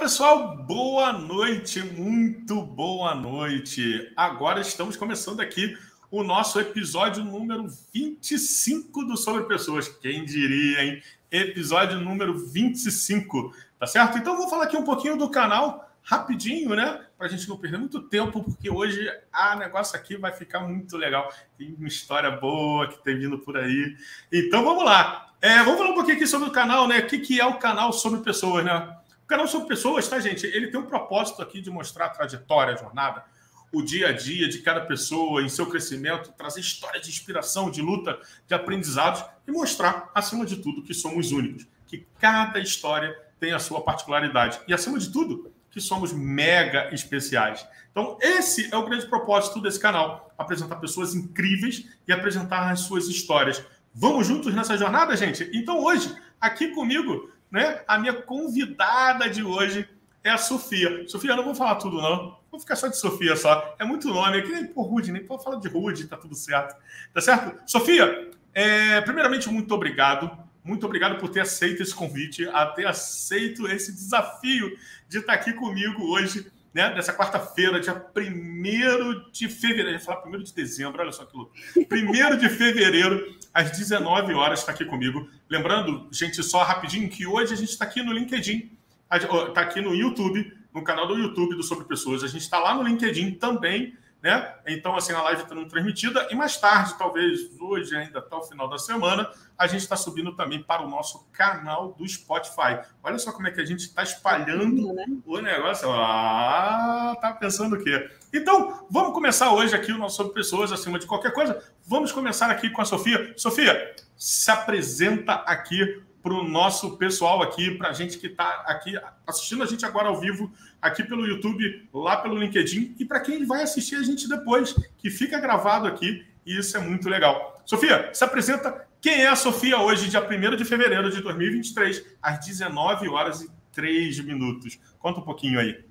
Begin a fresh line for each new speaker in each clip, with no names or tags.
pessoal, boa noite, muito boa noite. Agora estamos começando aqui o nosso episódio número 25 do Sobre Pessoas. Quem diria, hein? Episódio número 25, tá certo? Então vou falar aqui um pouquinho do canal, rapidinho, né? Para a gente não perder muito tempo, porque hoje a negócio aqui vai ficar muito legal. Tem uma história boa que tem vindo por aí. Então vamos lá. É, vamos falar um pouquinho aqui sobre o canal, né? O que, que é o canal Sobre Pessoas, né? Canal Sobre Pessoas, tá, gente? Ele tem um propósito aqui de mostrar a trajetória, a jornada, o dia a dia de cada pessoa em seu crescimento, trazer história de inspiração, de luta, de aprendizados e mostrar, acima de tudo, que somos únicos, que cada história tem a sua particularidade e, acima de tudo, que somos mega especiais. Então, esse é o grande propósito desse canal: apresentar pessoas incríveis e apresentar as suas histórias. Vamos juntos nessa jornada, gente? Então, hoje, aqui comigo, né, a minha convidada de hoje é a Sofia. Sofia, eu não vou falar tudo, não. Vou ficar só de Sofia só. É muito nome. É nem por Rude, nem pode falar de Rude, tá tudo certo. Tá certo? Sofia, é, primeiramente, muito obrigado. Muito obrigado por ter aceito esse convite, a ter aceito esse desafio de estar aqui comigo hoje, né? Nessa quarta-feira, dia 1 de fevereiro. Eu ia falar 1 de dezembro, olha só que louco. 1 de fevereiro, às 19 horas, está aqui comigo. Lembrando, gente, só rapidinho, que hoje a gente está aqui no LinkedIn, está aqui no YouTube no canal do YouTube do Sobre Pessoas. A gente está lá no LinkedIn também, né? Então, assim, a live está sendo transmitida e mais tarde, talvez hoje ainda até o final da semana, a gente está subindo também para o nosso canal do Spotify. Olha só como é que a gente está espalhando né? o negócio. Ah, tá pensando o quê? Então, vamos começar hoje aqui o nosso Sobre Pessoas, acima de qualquer coisa. Vamos começar aqui com a Sofia. Sofia, se apresenta aqui para o nosso pessoal aqui, para a gente que está aqui assistindo a gente agora ao vivo, aqui pelo YouTube, lá pelo LinkedIn, e para quem vai assistir a gente depois, que fica gravado aqui, e isso é muito legal. Sofia, se apresenta. Quem é a Sofia hoje, dia 1 de fevereiro de 2023, às 19 horas e 3 minutos? Conta um pouquinho aí.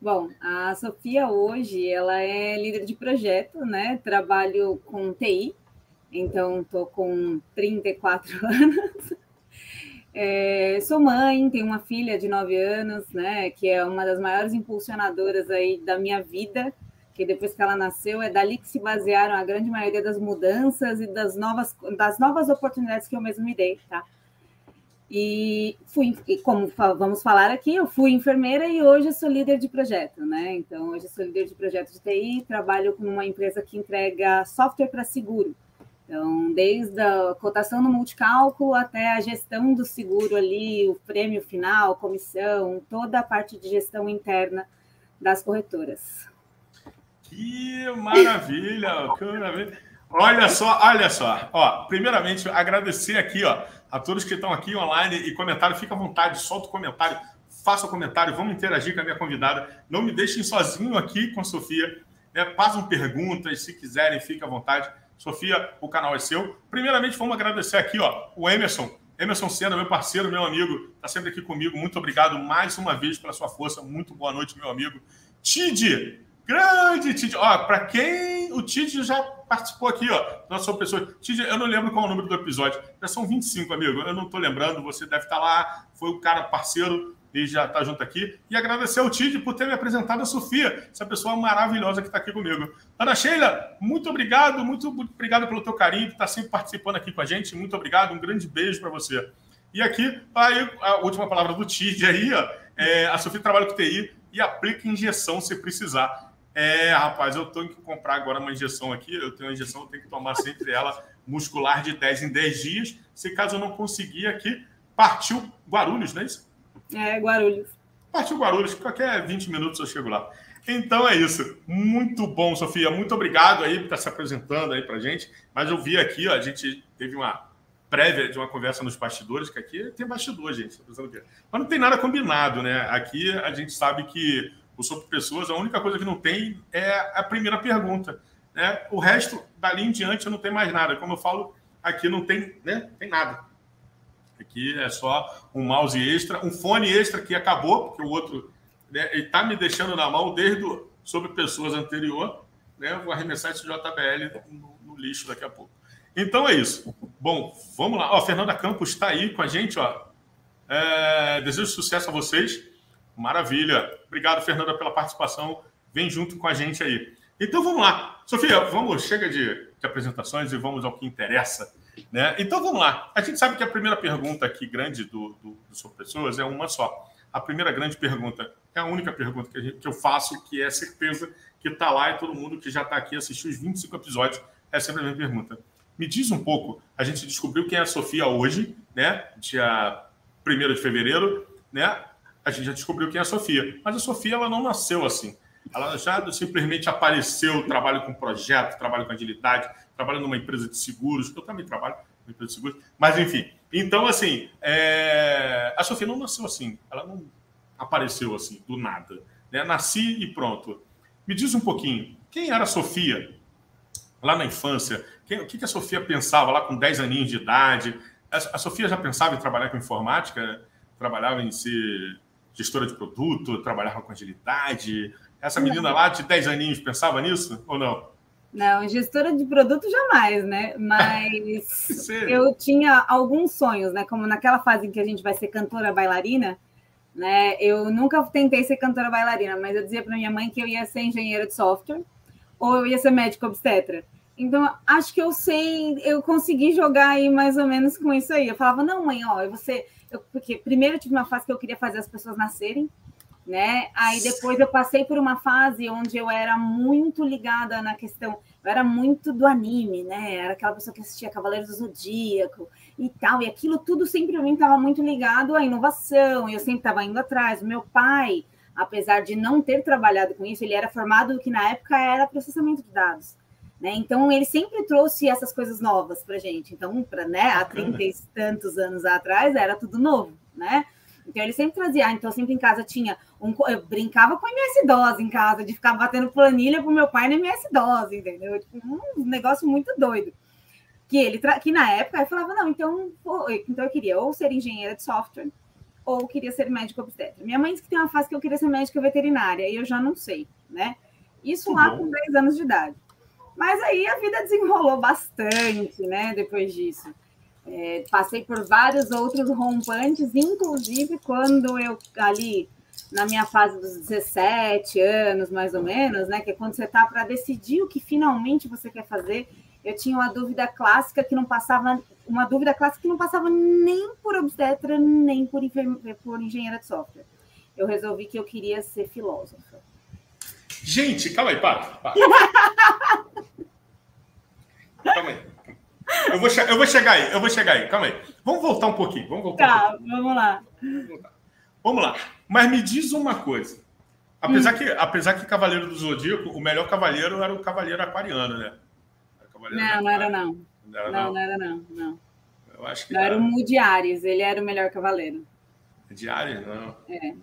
Bom, a Sofia hoje, ela é líder de projeto, né? Trabalho com TI, então estou com 34 anos. É, sou mãe, tenho uma filha de 9 anos, né, que é uma das maiores impulsionadoras aí da minha vida, que depois que ela nasceu é dali que se basearam a grande maioria das mudanças e das novas, das novas oportunidades que eu mesmo me dei, tá? E fui, como vamos falar aqui, eu fui enfermeira e hoje sou líder de projeto, né? Então, hoje sou líder de projeto de TI, trabalho com uma empresa que entrega software para seguro. Então, desde a cotação no multicálculo até a gestão do seguro ali, o prêmio final, comissão, toda a parte de gestão interna das corretoras.
Que maravilha! Que maravilha. Olha só, olha só. Ó, primeiramente, agradecer aqui ó, a todos que estão aqui online e comentaram. Fica à vontade, solta o comentário, faça o comentário, vamos interagir com a minha convidada. Não me deixem sozinho aqui com a Sofia. Né? Façam perguntas, se quiserem, fique à vontade. Sofia, o canal é seu. Primeiramente, vamos agradecer aqui, ó, o Emerson. Emerson Senna, meu parceiro, meu amigo, está sempre aqui comigo. Muito obrigado mais uma vez pela sua força. Muito boa noite, meu amigo. Tid, grande Tid. Ó, para quem o Tid já participou aqui, ó, nossa pessoa. Tid, eu não lembro qual é o número do episódio. Já são 25, amigo. Eu não estou lembrando. Você deve estar lá. Foi o cara parceiro e já está junto aqui. E agradecer ao Tid por ter me apresentado a Sofia, essa pessoa maravilhosa que está aqui comigo. Ana Sheila, muito obrigado, muito obrigado pelo teu carinho, que está sempre participando aqui com a gente. Muito obrigado, um grande beijo para você. E aqui, aí, a última palavra do Tid aí, ó, é, a Sofia trabalha com TI e aplica injeção se precisar. É, rapaz, eu tenho que comprar agora uma injeção aqui. Eu tenho uma injeção, eu tenho que tomar sempre ela muscular de 10 em 10 dias. Se caso eu não conseguir aqui, partiu Guarulhos, não é isso?
É, Guarulhos.
Partiu Guarulhos, qualquer 20 minutos eu chego lá. Então é isso. Muito bom, Sofia. Muito obrigado aí por estar se apresentando aí pra gente. Mas eu vi aqui, ó, a gente teve uma prévia de uma conversa nos bastidores, que aqui tem bastidor, gente. Mas não tem nada combinado, né? Aqui a gente sabe que o Sobre Pessoas, a única coisa que não tem é a primeira pergunta. Né? O resto, dali em diante, não tem mais nada. Como eu falo, aqui não tem, né? tem nada. Aqui é só um mouse extra, um fone extra que acabou, porque o outro né, está me deixando na mão desde o, sobre pessoas anterior. Né, vou arremessar esse JBL no, no, lixo daqui a pouco. Então é isso. Bom, vamos lá. Ó, Fernanda Campos está aí com a gente. Ó. É, desejo sucesso a vocês. Maravilha. Obrigado, Fernanda, pela participação. Vem junto com a gente aí. Então vamos lá. Sofia, vamos, chega de, de apresentações e vamos ao que interessa. Né? Então vamos lá. A gente sabe que a primeira pergunta aqui grande do, do, do Sobre Pessoas é uma só. A primeira grande pergunta é a única pergunta que, gente, que eu faço, que é certeza que está lá e todo mundo que já está aqui assistiu os 25 episódios, é sempre a minha pergunta. Me diz um pouco, a gente descobriu quem é a Sofia hoje, né? Dia 1 de fevereiro, né? A gente já descobriu quem é a Sofia. Mas a Sofia, ela não nasceu assim. Ela já simplesmente apareceu, trabalho com projeto, trabalho com agilidade, trabalho numa empresa de seguros, eu também trabalho numa empresa de seguros, mas enfim. Então, assim, é... a Sofia não nasceu assim, ela não apareceu assim, do nada. Né? Nasci e pronto. Me diz um pouquinho, quem era a Sofia lá na infância? Quem, o que, a Sofia pensava lá com 10 aninhos de idade? A, a Sofia já pensava em trabalhar com informática? Trabalhava em ser gestora de produto? Trabalhava com agilidade? Essa menina lá de 10 aninhos pensava nisso ou não?
Não, gestora de produto jamais, né? Mas eu tinha alguns sonhos, né? Como naquela fase em que a gente vai ser cantora bailarina, né? Eu nunca tentei ser cantora bailarina, mas eu dizia para minha mãe que eu ia ser engenheira de software ou eu ia ser médica obstetra. Então, acho que eu sei, eu consegui jogar aí mais ou menos com isso aí. Eu falava, não, mãe, ó, eu vou ser. Eu, porque primeiro eu tive uma fase que eu queria fazer as pessoas nascerem, né? Aí depois eu passei por uma fase onde eu era muito ligada na questão, eu era muito do anime, né? Era aquela pessoa que assistia Cavaleiros do Zodíaco e tal, e aquilo tudo sempre para mim estava muito ligado à inovação, e eu sempre estava indo atrás. O meu pai, apesar de não ter trabalhado com isso, ele era formado que na época era processamento de dados. Né? Então ele sempre trouxe essas coisas novas para gente. Então, para né, há 30 e tantos anos atrás era tudo novo, né? Então ele sempre trazia, ah, então sempre em casa tinha um, eu brincava com MS-DOS em casa, de ficar batendo planilha pro meu pai no MS-DOS, entendeu? Tipo, um negócio muito doido. Que ele que na época eu falava, não, então, então eu queria ou ser engenheira de software ou queria ser médico obstetra. Minha mãe disse que tem uma fase que eu queria ser médica veterinária, e eu já não sei, né? Isso lá com 10 anos de idade. Mas aí a vida desenrolou bastante, né? Depois disso. É, passei por vários outros rompantes, inclusive quando eu ali na minha fase dos 17 anos, mais ou menos, né? Que é quando você está para decidir o que finalmente você quer fazer. Eu tinha uma dúvida clássica que não passava, uma dúvida clássica que não passava nem por obstetra, nem por, por engenheira de software. Eu resolvi que eu queria ser filósofa.
Gente, calma aí, para. para. calma aí. Eu vou, eu vou chegar aí, eu vou chegar aí, calma aí. Vamos voltar um pouquinho. Vamos voltar.
Tá,
um
vamos lá.
Vamos lá. Mas me diz uma coisa. Apesar, hum. que, apesar que Cavaleiro do Zodíaco, o melhor cavaleiro era o Cavaleiro Aquariano, né?
Não, não era não. Não, era, não, não. não era não, não.
Eu acho que
não, era, era o Mu de Ares, ele era o melhor cavaleiro.
De Ares, não.
É.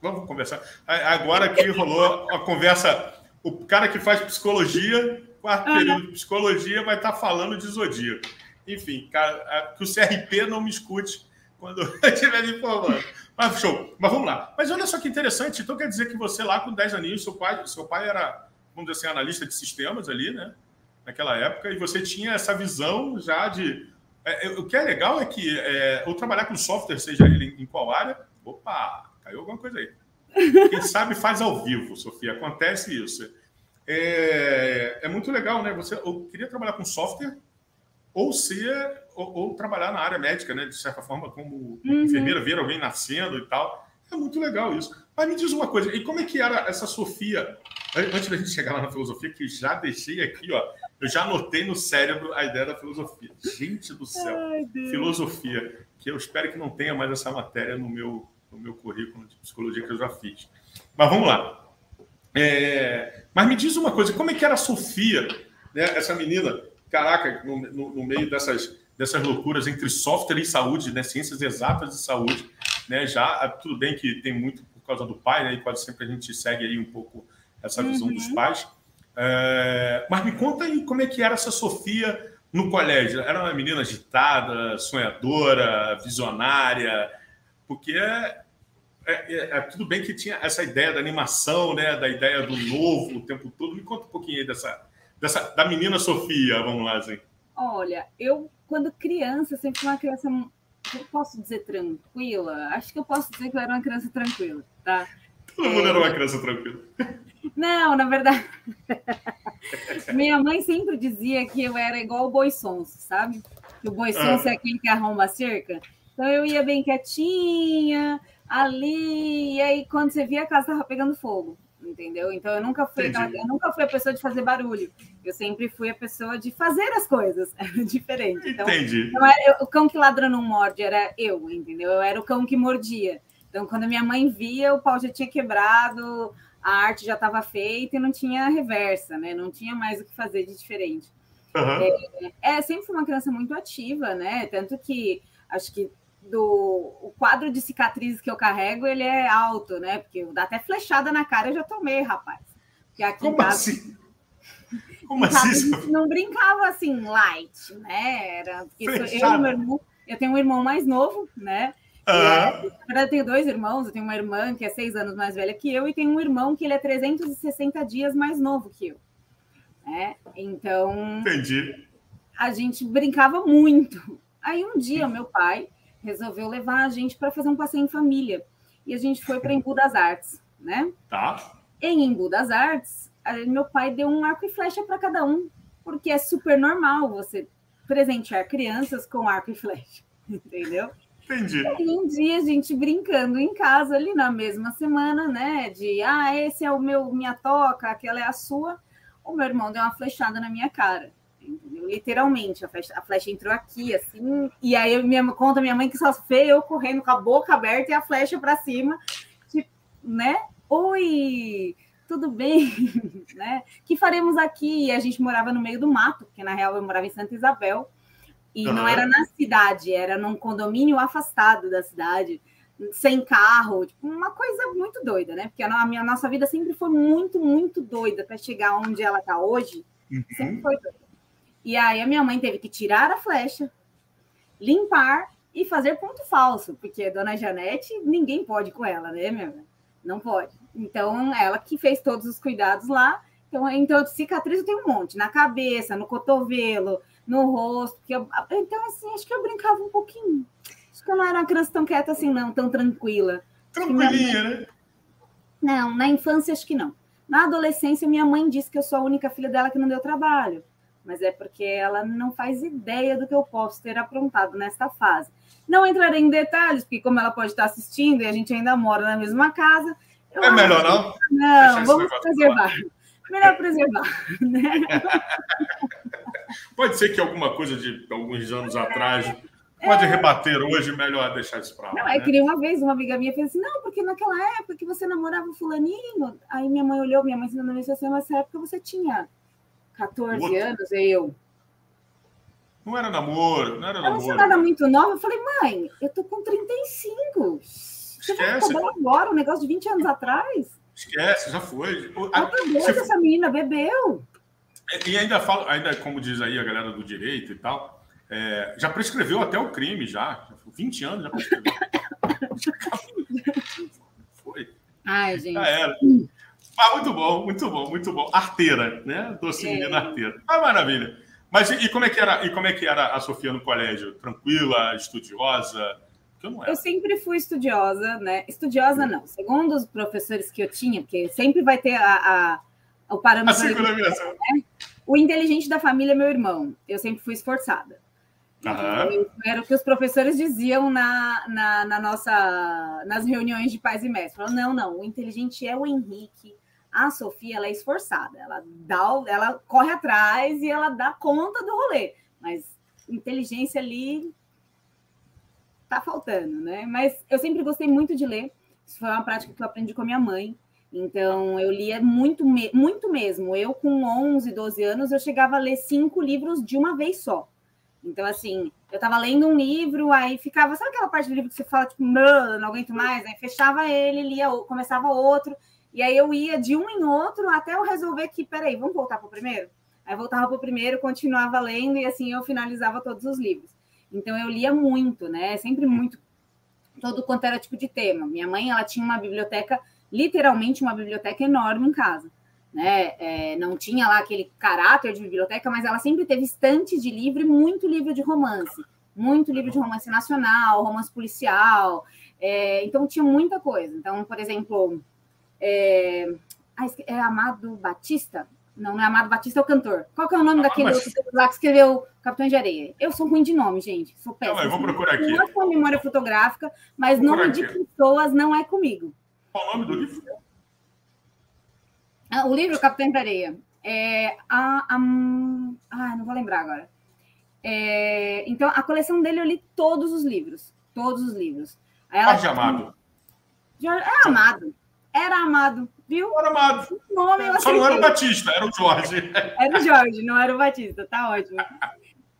Vamos conversar. Agora que rolou a conversa, o cara que faz psicologia, quarto uhum. período de psicologia, vai estar falando de zodíaco. Enfim, cara, que o CRP não me escute quando eu estiver me informando. Mas show. Mas vamos lá. Mas olha só que interessante. Então quer dizer que você lá com 10 aninhos, seu pai, seu pai era, vamos dizer assim, analista de sistemas ali, né? Naquela época, e você tinha essa visão já de. É, é o que é legal é que é, ou trabalhar com software, seja ele em qual área. Opa, caiu alguma coisa aí. Quem sabe faz ao vivo, Sofia. Acontece isso. É, é muito legal, né? Você eu queria trabalhar com software ou ser ou, ou, trabalhar na área médica, né? De certa forma, como uhum. enfermeira, ver alguém nascendo e tal. É muito legal isso. Mas me diz uma coisa, e como é que era essa Sofia? Antes da gente chegar lá na filosofia, que já deixei aqui, ó, eu já anotei no cérebro a ideia da filosofia. Gente do céu, Ai, filosofia, que eu espero que não tenha mais essa matéria no meu, no meu currículo de psicologia que eu já fiz. Mas vamos lá. É... Mas me diz uma coisa, como é que era a Sofia, né? essa menina, caraca, no, no, no meio dessas, dessas loucuras entre software e saúde, né? ciências exatas de saúde, né? Já ah, tudo bem que tem muito por causa do pai, né? E quase sempre a gente segue aí um pouco essa visão uhum. dos pais. É... Mas me conta aí como é que era essa Sofia no colégio. Era uma menina agitada, sonhadora, visionária, porque é, é, é, é, tudo bem que tinha essa ideia da animação, né? Da ideia do novo o tempo todo. Me conta um pouquinho aí dessa, dessa da menina Sofia, vamos lá, assim.
Olha, eu quando criança sempre fui uma criança eu posso dizer tranquila? Acho que eu posso dizer que eu era uma criança tranquila, tá?
Todo mundo é... era uma criança tranquila.
Não, na verdade. Minha mãe sempre dizia que eu era igual o boi sonso, sabe? Que o boi sonso ah. é aquele que arromba a cerca. Então eu ia bem quietinha, ali, e aí quando você via a casa tava pegando fogo, entendeu? Então eu nunca fui, eu nunca fui a pessoa de fazer barulho. Eu sempre fui a pessoa de fazer as coisas. Era diferente. Então,
Entendi.
Então, era, o cão que ladra não morde, era eu, entendeu? Eu era o cão que mordia. Então, quando minha mãe via, o pau já tinha quebrado, a arte já estava feita e não tinha reversa, né? Não tinha mais o que fazer de diferente. Uhum. É, é, sempre fui uma criança muito ativa, né? Tanto que acho que do o quadro de cicatrizes que eu carrego, ele é alto, né? Porque dá até flechada na cara eu já tomei, rapaz.
Porque aqui Como casa, assim? Como assim?
Não brincava assim, light, né? Era, eu, eu, meu irmão, eu tenho um irmão mais novo, né? Uhum. É, na verdade, eu tenho dois irmãos. Eu tenho uma irmã que é seis anos mais velha que eu, e tenho um irmão que ele é 360 dias mais novo que eu. Né? Então.
Entendi.
A gente brincava muito. Aí um dia, meu pai resolveu levar a gente para fazer um passeio em família. E a gente foi para Embu das Artes, né?
Tá.
Em Embu das Artes, meu pai deu um arco e flecha para cada um, porque é super normal você presentear crianças com arco e flecha, entendeu?
Entendi.
E um dia a gente brincando em casa ali na mesma semana, né? De ah, esse é o meu minha toca, aquela é a sua. O meu irmão deu uma flechada na minha cara. Entendeu? Literalmente, a flecha, a flecha entrou aqui, assim, e aí eu, minha, conta minha mãe que só fez eu correndo com a boca aberta e a flecha para cima, tipo, né? Oi, tudo bem? né? que faremos aqui? E a gente morava no meio do mato, porque na real eu morava em Santa Isabel. E uhum. não era na cidade, era num condomínio afastado da cidade, sem carro, tipo, uma coisa muito doida, né? Porque a, minha, a nossa vida sempre foi muito, muito doida para chegar onde ela está hoje. Uhum. Sempre foi doida. E aí a minha mãe teve que tirar a flecha, limpar e fazer ponto falso, porque a dona Janete, ninguém pode com ela, né, minha? Não pode. Então, ela que fez todos os cuidados lá. Então, então cicatriz eu tenho um monte, na cabeça, no cotovelo, no rosto. Eu, então, assim, acho que eu brincava um pouquinho. Acho que eu não era uma criança tão quieta assim, não, tão tranquila.
Tranquilinha, né?
Não, na infância acho que não. Na adolescência, minha mãe disse que eu sou a única filha dela que não deu trabalho. Mas é porque ela não faz ideia do que eu posso ter aprontado nesta fase. Não entrarei em detalhes, porque como ela pode estar assistindo e a gente ainda mora na mesma casa.
é melhor não?
Não, vamos preservar. Melhor preservar, né?
Pode ser que alguma coisa de alguns anos atrás pode é... rebater hoje, melhor deixar isso para lá.
Não, né? é que uma vez uma amiga minha fez assim: não, porque naquela época que você namorava o fulaninho, aí minha mãe olhou, minha mãe ensinou assim, nessa época você tinha 14 Outro. anos, eu.
Não era namoro, não era namoro.
Você não era muito nova. Eu falei, mãe, eu tô com 35. Você Esquece. vai agora, um negócio de 20 anos atrás?
Esquece, já foi.
Ela tá doida, essa menina bebeu.
E ainda falo, ainda como diz aí a galera do direito e tal, é, já prescreveu até o crime, já. 20 anos já prescreveu. Foi.
Ai, gente.
Já era. Mas muito bom, muito bom, muito bom. Arteira, né? Doce é. menina arteira. Ah, maravilha. Mas e, e, como é que era, e como é que era a Sofia no colégio? Tranquila, estudiosa?
Eu, eu sempre fui estudiosa, né? Estudiosa não. Segundo os professores que eu tinha, porque sempre vai ter a, a o parâmetro. A segunda né? O inteligente da família é meu irmão. Eu sempre fui esforçada. Uhum. Era o que os professores diziam na, na, na, nossa, nas reuniões de pais e mestres. Falaram, não, não, o inteligente é o Henrique, a Sofia ela é esforçada, ela dá, ela corre atrás e ela dá conta do rolê, mas inteligência ali tá faltando, né? Mas eu sempre gostei muito de ler. Isso foi uma prática que eu aprendi com a minha mãe. Então, eu lia muito, muito mesmo. Eu, com 11, 12 anos, eu chegava a ler cinco livros de uma vez só. Então, assim, eu estava lendo um livro, aí ficava, sabe aquela parte do livro que você fala, tipo, não aguento mais? Aí fechava ele, lia, começava outro. E aí eu ia de um em outro até eu resolver que, peraí, vamos voltar para o primeiro? Aí voltava para o primeiro, continuava lendo e assim eu finalizava todos os livros. Então eu lia muito, né? Sempre muito, todo quanto era tipo de tema. Minha mãe, ela tinha uma biblioteca, literalmente uma biblioteca enorme em casa. Né? É, não tinha lá aquele caráter de biblioteca, mas ela sempre teve estante de livro e muito livro de romance. muito livro de romance nacional, romance policial. É, então tinha muita coisa. Então, por exemplo, é, é Amado Batista? Não, não é Amado Batista, é o cantor. Qual que é o nome daquele mas... lá que escreveu Capitão de Areia? Eu sou ruim de nome, gente. Sou péssima.
Não, eu vou procurar aqui.
Não é com memória fotográfica, mas nome de pessoas não é comigo.
Qual o nome do livro?
Ah, o livro Capitão de Areia. É, a, a, ah, não vou lembrar agora. É, então, a coleção dele eu li todos os livros. Todos os livros.
Ela, Jorge Amado.
Jorge, é Amado. Era Amado, viu?
Era Amado. O nome Só não era o Batista, era o Jorge.
Era o Jorge, não era o Batista. Tá ótimo.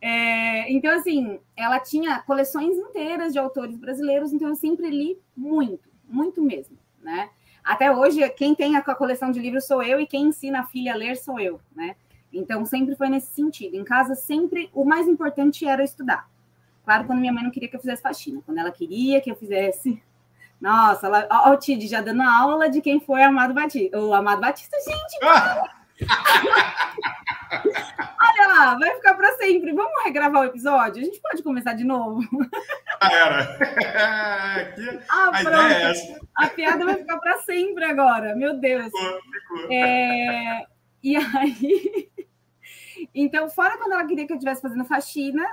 É, então, assim, ela tinha coleções inteiras de autores brasileiros, então eu sempre li muito, muito mesmo, né? Até hoje, quem tem a coleção de livros sou eu e quem ensina a filha a ler sou eu, né? Então, sempre foi nesse sentido. Em casa, sempre o mais importante era estudar. Claro, quando minha mãe não queria que eu fizesse faxina. Quando ela queria que eu fizesse. Nossa, ela... ó, o Tid já dando aula de quem foi Amado Batista. O Amado Batista, gente! Olha lá, vai ficar para sempre. Vamos regravar o episódio? A gente pode começar de novo?
Ah, era.
ah, a é. A piada vai ficar para sempre agora. Meu Deus. Ficou, ficou. É... E aí. Então, fora quando ela queria que eu estivesse fazendo faxina,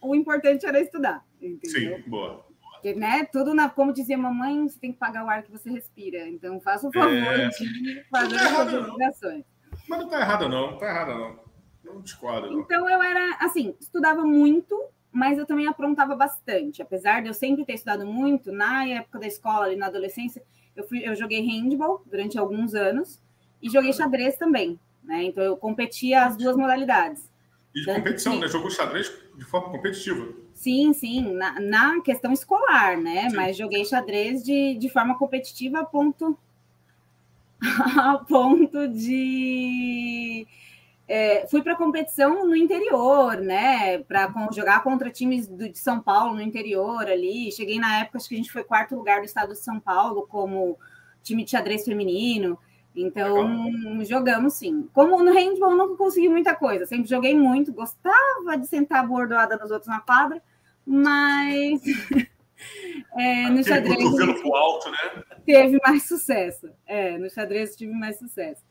o importante era estudar. Entendeu?
Sim, boa.
Porque, né, tudo na, como dizia mamãe, você tem que pagar o ar que você respira. Então, faça o favor é... de fazer tá as obrigações.
Mas não está errado, não. Não está errado, não. Não discordo. Não.
Então, eu era, assim, estudava muito, mas eu também aprontava bastante. Apesar de eu sempre ter estudado muito, na época da escola, ali na adolescência, eu, fui, eu joguei handball durante alguns anos e joguei xadrez também. Né? Então, eu competia as duas modalidades.
E de competição, né? Jogou xadrez de forma competitiva.
Sim, sim, na, na questão escolar, né? Sim. Mas joguei xadrez de, de forma competitiva a ponto, a ponto de. É, fui para competição no interior, né? Para jogar contra times do, de São Paulo no interior ali. Cheguei na época, acho que a gente foi quarto lugar do estado de São Paulo como time de xadrez feminino. Então, Legal. jogamos sim. Como no handball eu nunca consegui muita coisa, sempre joguei muito, gostava de sentar bordoada nos outros na quadra, mas é, no xadrez
alto, né?
teve mais sucesso. É, no xadrez tive mais sucesso.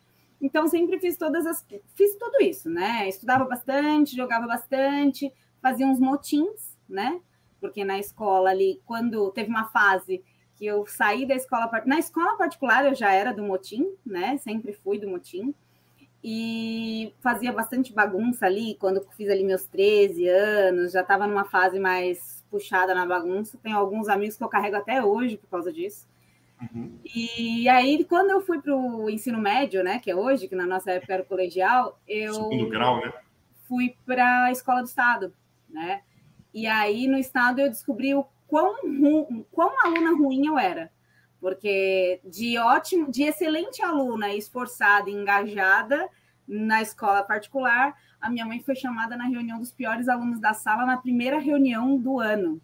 Então, sempre fiz todas as. Fiz tudo isso, né? Estudava bastante, jogava bastante, fazia uns motins, né? Porque na escola ali, quando teve uma fase que eu saí da escola na escola particular eu já era do motim, né? Sempre fui do motim e fazia bastante bagunça ali quando fiz ali meus 13 anos, já estava numa fase mais puxada na bagunça. Tenho alguns amigos que eu carrego até hoje por causa disso. Uhum. E aí, quando eu fui para o ensino médio, né, que é hoje, que na nossa época era o colegial, eu
Segundo grau, né?
fui para a escola do estado, né? E aí no estado eu descobri o quão, ru, quão aluna ruim eu era. Porque de ótimo, de excelente aluna, esforçada, engajada na escola particular, a minha mãe foi chamada na reunião dos piores alunos da sala na primeira reunião do ano.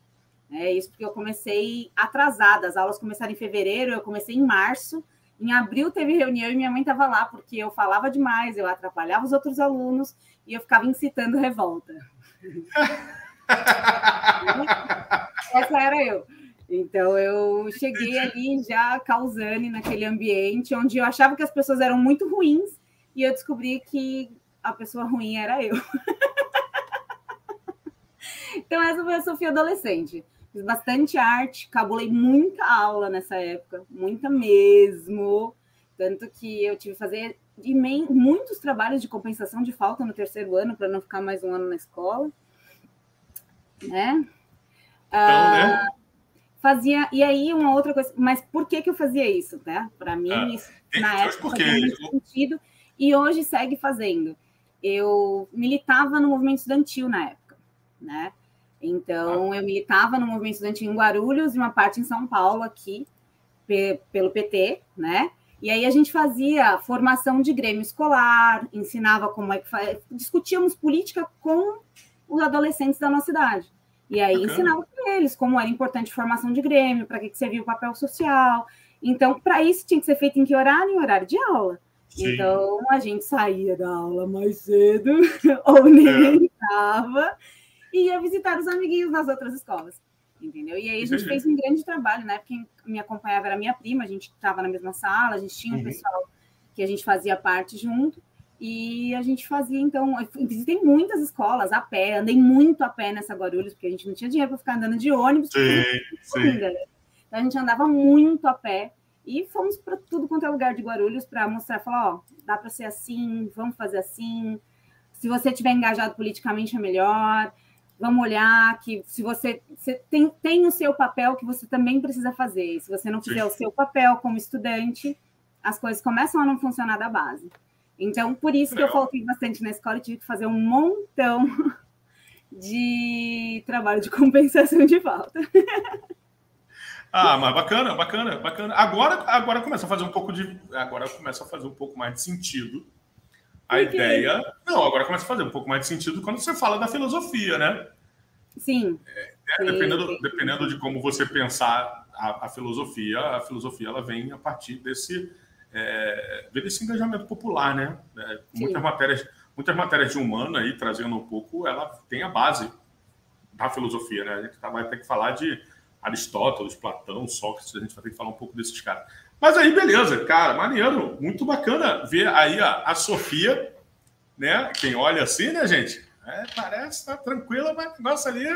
É isso porque eu comecei atrasada. As aulas começaram em fevereiro, eu comecei em março. Em abril teve reunião e minha mãe estava lá porque eu falava demais, eu atrapalhava os outros alunos e eu ficava incitando revolta. Essa era eu. Então eu cheguei ali já causando naquele ambiente onde eu achava que as pessoas eram muito ruins e eu descobri que a pessoa ruim era eu. então essa foi a Sofia adolescente. Fiz bastante arte, cabulei muita aula nessa época, muita mesmo. Tanto que eu tive que fazer muitos trabalhos de compensação de falta no terceiro ano para não ficar mais um ano na escola né? Então, né? ah, né? Fazia, e aí uma outra coisa, mas por que que eu fazia isso, né? Para mim, ah, isso, na época fazia muito sentido e hoje segue fazendo. Eu militava no movimento estudantil na época, né? Então, ah. eu militava no movimento estudantil em Guarulhos e uma parte em São Paulo aqui, pelo PT, né? E aí a gente fazia formação de grêmio escolar, ensinava como é que faz, discutíamos política com os adolescentes da nossa idade. E aí Bacana. ensinava para eles como era importante formação de grêmio, para que, que servia o papel social. Então, para isso tinha que ser feito em que horário? Em horário de aula. Sim. Então, a gente saía da aula mais cedo, ou nem estava, é. e ia visitar os amiguinhos nas outras escolas. Entendeu? E aí a gente fez um grande trabalho, né? Quem me acompanhava era minha prima, a gente estava na mesma sala, a gente tinha um uhum. pessoal que a gente fazia parte junto. E a gente fazia, então, visitei muitas escolas a pé, andei muito a pé nessa Guarulhos, porque a gente não tinha dinheiro para ficar andando de ônibus.
Sim, sim.
Então a gente andava muito a pé e fomos para tudo quanto é lugar de Guarulhos para mostrar, falar, ó, dá para ser assim, vamos fazer assim. Se você tiver engajado politicamente é melhor. Vamos olhar que se você, você tem, tem o seu papel que você também precisa fazer. E se você não fizer Sim. o seu papel como estudante, as coisas começam a não funcionar da base. Então, por isso que eu faltei bastante na escola e tive que fazer um montão de trabalho de compensação de falta.
Ah, mas bacana, bacana, bacana. Agora, agora começa a fazer um pouco de. Agora começa a fazer um pouco mais de sentido. A ideia. Não, agora começa a fazer um pouco mais de sentido quando você fala da filosofia, né?
Sim.
É, é, dependendo, dependendo de como você pensar a, a, filosofia, a filosofia ela vem a partir desse, é, desse engajamento popular, né? É, muitas matérias, muitas matérias de humano aí, trazendo um pouco, ela tem a base da filosofia, né? A gente tá, vai ter que falar de Aristóteles, Platão, Sócrates, a gente vai ter que falar um pouco desses caras. Mas aí, beleza, cara, maneiro, muito bacana ver aí a, a Sofia, né? Quem olha assim, né, gente? É, parece, tá tranquila, mas o negócio ali,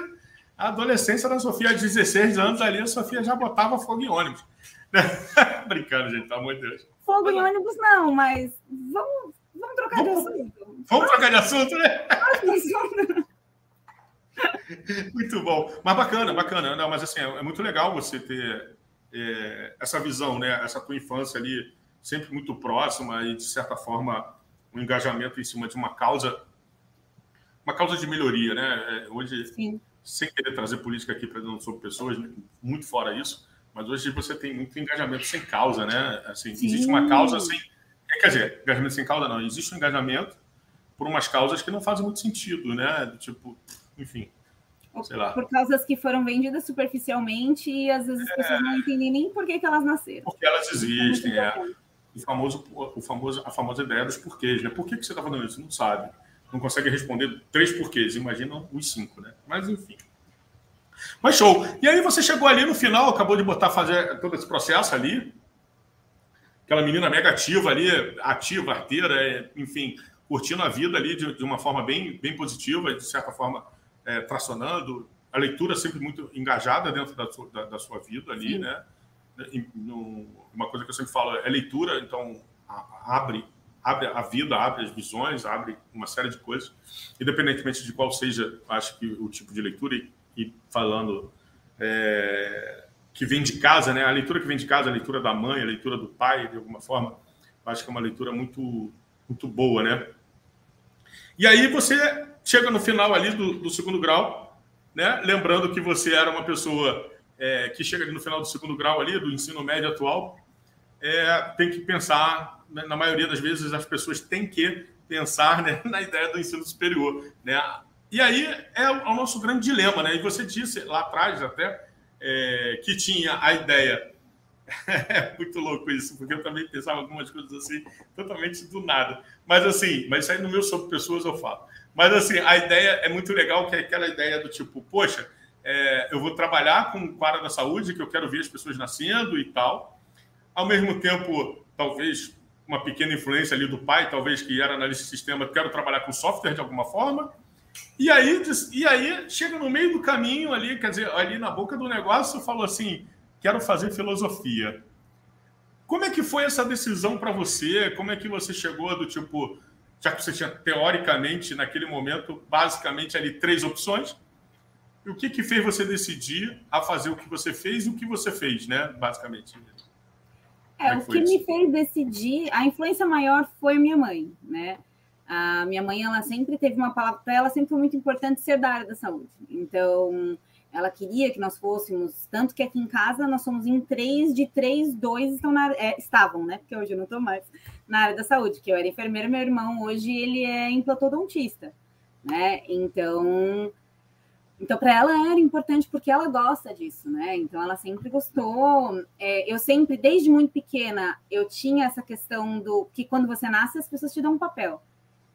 a adolescência da Sofia, aos 16 anos ali, a Sofia já botava fogo em ônibus. Brincando, gente, pelo amor de Deus.
Fogo em ônibus não, mas vamos, vamos trocar vamos, de assunto.
Vamos trocar de assunto, né? muito bom. Mas bacana, bacana. Não, mas assim, é, é muito legal você ter é, essa visão, né? Essa tua infância ali sempre muito próxima e, de certa forma, um engajamento em cima de uma causa, uma causa de melhoria, né? É, hoje, Sim. sem querer trazer política aqui para não sobre pessoas, muito fora isso, mas hoje você tem muito engajamento sem causa, né? Assim, Sim. existe uma causa sem. Quer dizer, engajamento sem causa não. Existe um engajamento por umas causas que não fazem muito sentido, né? Tipo, enfim. Sei lá.
Por causas que foram vendidas superficialmente e às vezes as é... pessoas não entendem nem por que, que elas nasceram.
Porque elas existem, é. O famoso, o famoso, a famosa ideia dos porquês, né? Por que, que você está fazendo isso? Não sabe. Não consegue responder três porquês. Imagina os cinco, né? Mas enfim. Mas show. E aí você chegou ali no final, acabou de botar fazer todo esse processo ali. Aquela menina mega ativa ali, ativa, arteira, é, enfim, curtindo a vida ali de, de, uma forma bem, bem positiva, de certa forma é, tracionando. A leitura sempre muito engajada dentro da sua, da, da sua vida ali, Sim. né? E, no, uma coisa que eu sempre falo é leitura, então a, abre abre a vida, abre as visões, abre uma série de coisas, independentemente de qual seja, acho que o tipo de leitura e e falando é, que vem de casa, né? A leitura que vem de casa, a leitura da mãe, a leitura do pai, de alguma forma, acho que é uma leitura muito, muito boa, né? E aí você chega no final ali do, do segundo grau, né? Lembrando que você era uma pessoa é, que chega no final do segundo grau ali, do ensino médio atual, é, tem que pensar, né? na maioria das vezes as pessoas têm que pensar né, na ideia do ensino superior, né? E aí é o, é o nosso grande dilema, né? E você disse lá atrás até é, que tinha a ideia. é muito louco isso, porque eu também pensava algumas coisas assim, totalmente do nada. Mas assim, mas isso aí no meu sobre pessoas eu falo. Mas assim, a ideia é muito legal, que é aquela ideia do tipo, poxa, é, eu vou trabalhar com o área da saúde, que eu quero ver as pessoas nascendo e tal. Ao mesmo tempo, talvez uma pequena influência ali do pai, talvez que era analista de sistema, quero trabalhar com software de alguma forma. E aí, e aí chega no meio do caminho ali, quer dizer, ali na boca do negócio, falou assim: quero fazer filosofia. Como é que foi essa decisão para você? Como é que você chegou do tipo, já que você tinha teoricamente naquele momento, basicamente ali três opções? E o que que fez você decidir a fazer o que você fez e o que você fez, né? Basicamente.
É, é o que isso? me fez decidir, a influência maior foi minha mãe, né? A minha mãe, ela sempre teve uma palavra para ela, sempre foi muito importante ser da área da saúde. Então, ela queria que nós fôssemos, tanto que aqui em casa nós somos em três, de três, dois estão na, é, estavam, né? Porque hoje eu não estou mais na área da saúde, que eu era enfermeira, meu irmão hoje ele é implantodontista, né? Então, então para ela era importante porque ela gosta disso, né? Então ela sempre gostou. É, eu sempre, desde muito pequena, eu tinha essa questão do que quando você nasce as pessoas te dão um papel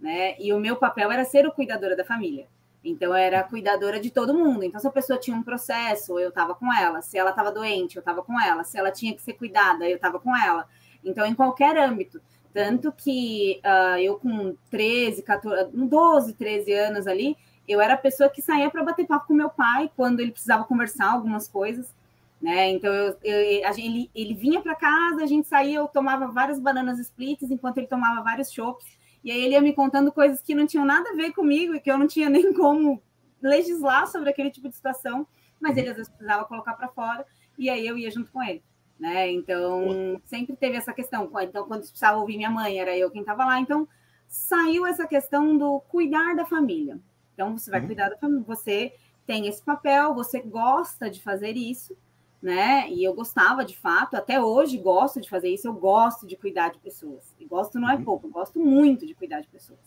né? E o meu papel era ser o cuidadora da família. Então, eu era cuidadora de todo mundo. Então, se a pessoa tinha um processo, eu estava com ela. Se ela estava doente, eu estava com ela. Se ela tinha que ser cuidada, eu estava com ela. Então, em qualquer âmbito. Tanto que uh, eu, com 13, 14, 12, 13 anos ali, eu era a pessoa que saía para bater papo com meu pai quando ele precisava conversar algumas coisas. Né? Então eu, eu gente, ele, ele vinha para casa, a gente saía, eu tomava várias bananas splits enquanto ele tomava vários chopps, e aí ele ia me contando coisas que não tinham nada a ver comigo e que eu não tinha nem como legislar sobre aquele tipo de situação, mas ele às vezes precisava colocar para fora e aí eu ia junto com ele. Né? Então, sempre teve essa questão. Então, quando precisava ouvir minha mãe, era eu quem estava lá. Então, saiu essa questão do cuidar da família. Então, você vai uhum. cuidar da família, você tem esse papel, você gosta de fazer isso, né? E eu gostava de fato, até hoje gosto de fazer isso, eu gosto de cuidar de pessoas. E gosto não é uhum. pouco, eu gosto muito de cuidar de pessoas.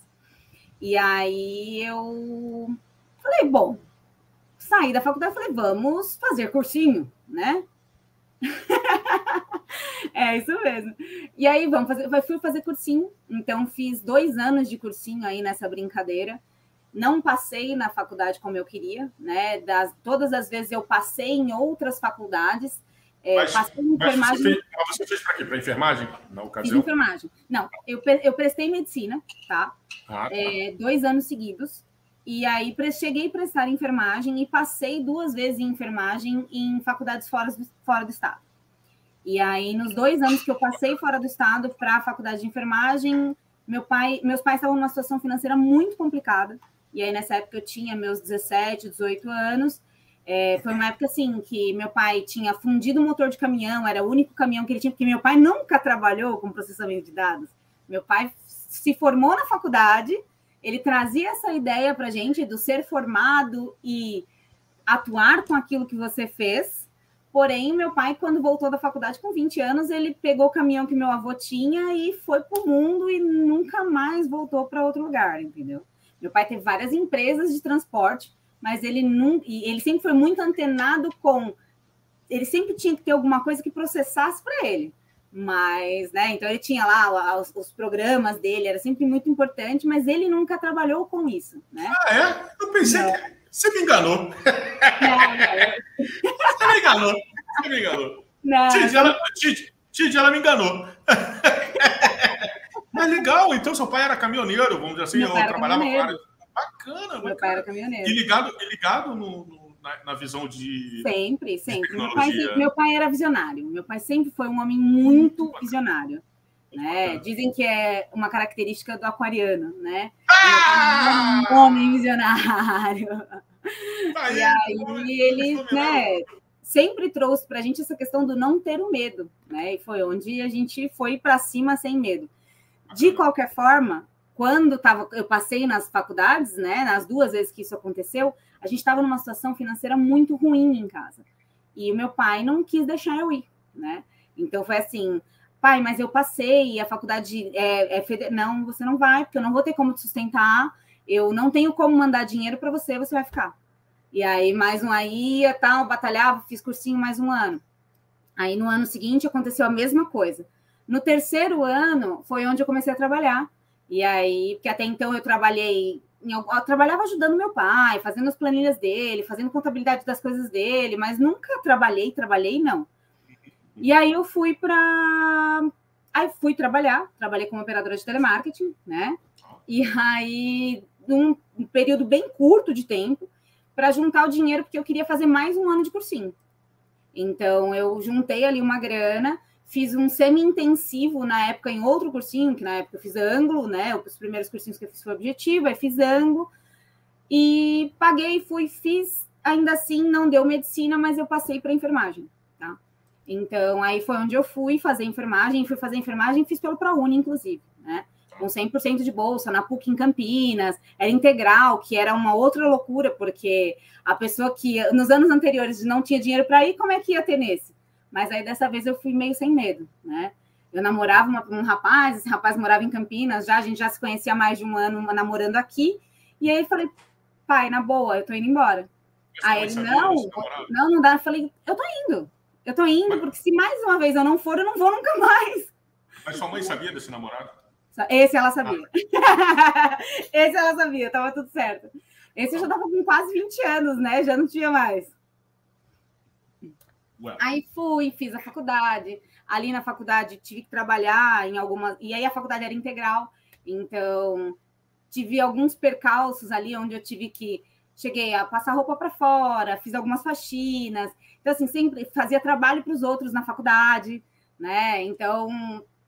E aí eu falei, bom, saí da faculdade, falei, vamos fazer cursinho, né? é isso mesmo. E aí vamos fazer, fui fazer cursinho, então fiz dois anos de cursinho aí nessa brincadeira não passei na faculdade como eu queria, né? Das, todas as vezes eu passei em outras faculdades. É,
mas, passei em enfermagem. Você fez, você fez para quê? Para enfermagem, na ocasião?
Fiz enfermagem. Não, eu, eu prestei medicina, tá? Ah, tá. É, dois anos seguidos. E aí cheguei a prestar enfermagem e passei duas vezes em enfermagem em faculdades fora do, fora do estado. E aí, nos dois anos que eu passei fora do estado para a faculdade de enfermagem, meu pai, meus pais estavam numa situação financeira muito complicada. E aí, nessa época, eu tinha meus 17, 18 anos. É, foi uma época assim que meu pai tinha fundido o motor de caminhão, era o único caminhão que ele tinha, porque meu pai nunca trabalhou com processamento de dados. Meu pai se formou na faculdade, ele trazia essa ideia para gente do ser formado e atuar com aquilo que você fez. Porém, meu pai, quando voltou da faculdade com 20 anos, ele pegou o caminhão que meu avô tinha e foi para o mundo e nunca mais voltou para outro lugar, entendeu? Meu pai teve várias empresas de transporte, mas ele nunca, ele sempre foi muito antenado com, ele sempre tinha que ter alguma coisa que processasse para ele. Mas, né, então ele tinha lá os, os, programas dele, era sempre muito importante, mas ele nunca trabalhou com isso, né?
Ah, é? Eu pensei não. que você me enganou. Não, não. Você me enganou. Você me enganou. Não. Tide, ela, Tide, ela me enganou. Mas legal, então seu pai era caminhoneiro, vamos dizer assim, eu trabalhava com área. Bacana,
Meu pai era caminhoneiro.
E ligado, e ligado no, no, na, na, visão de.
Sempre, sempre. De meu, pai, meu pai era visionário. Meu pai sempre foi um homem muito visionário. Né? Dizem que é uma característica do aquariano, né? Ah! Um homem visionário. Aí, e aí ele, né, sempre trouxe para a gente essa questão do não ter o medo, né? E foi onde a gente foi para cima sem medo. De qualquer forma, quando tava, eu passei nas faculdades, né, nas duas vezes que isso aconteceu, a gente estava numa situação financeira muito ruim em casa. E o meu pai não quis deixar eu ir, né? Então foi assim, pai, mas eu passei, a faculdade é, é feder... não, você não vai, porque eu não vou ter como te sustentar, eu não tenho como mandar dinheiro para você, você vai ficar. E aí mais um aí, tal, batalhava, fiz cursinho mais um ano. Aí no ano seguinte aconteceu a mesma coisa. No terceiro ano foi onde eu comecei a trabalhar. E aí, porque até então eu trabalhei, eu trabalhava ajudando meu pai, fazendo as planilhas dele, fazendo contabilidade das coisas dele, mas nunca trabalhei, trabalhei não. E aí eu fui para aí fui trabalhar, trabalhei como operadora de telemarketing, né? E aí num período bem curto de tempo para juntar o dinheiro porque eu queria fazer mais um ano de cursinho. Então eu juntei ali uma grana Fiz um semi-intensivo na época em outro cursinho, que na época eu fiz ângulo, né? Os primeiros cursinhos que eu fiz foi objetivo, aí fiz ângulo. E paguei, fui, fiz. Ainda assim, não deu medicina, mas eu passei para enfermagem, tá? Então, aí foi onde eu fui fazer enfermagem. Fui fazer enfermagem, fiz pelo ProUni, inclusive, né? com 100% de bolsa na PUC em Campinas, era integral, que era uma outra loucura, porque a pessoa que nos anos anteriores não tinha dinheiro para ir, como é que ia ter nesse? Mas aí dessa vez eu fui meio sem medo, né? Eu namorava uma, um rapaz, esse rapaz morava em Campinas já, a gente já se conhecia há mais de um ano namorando aqui. E aí eu falei, pai, na boa, eu tô indo embora. Aí ele, não, não, não dá. Eu falei, eu tô indo. Eu tô indo, porque se mais uma vez eu não for, eu não vou nunca mais.
Mas sua mãe sabia desse namorado?
Esse ela sabia. Ah. Esse ela sabia, tava tudo certo. Esse eu já estava com quase 20 anos, né? Já não tinha mais. Aí fui, fiz a faculdade. Ali na faculdade tive que trabalhar em algumas. E aí a faculdade era integral. Então, tive alguns percalços ali onde eu tive que. Cheguei a passar roupa para fora, fiz algumas faxinas. Então, assim, sempre fazia trabalho para os outros na faculdade, né? Então,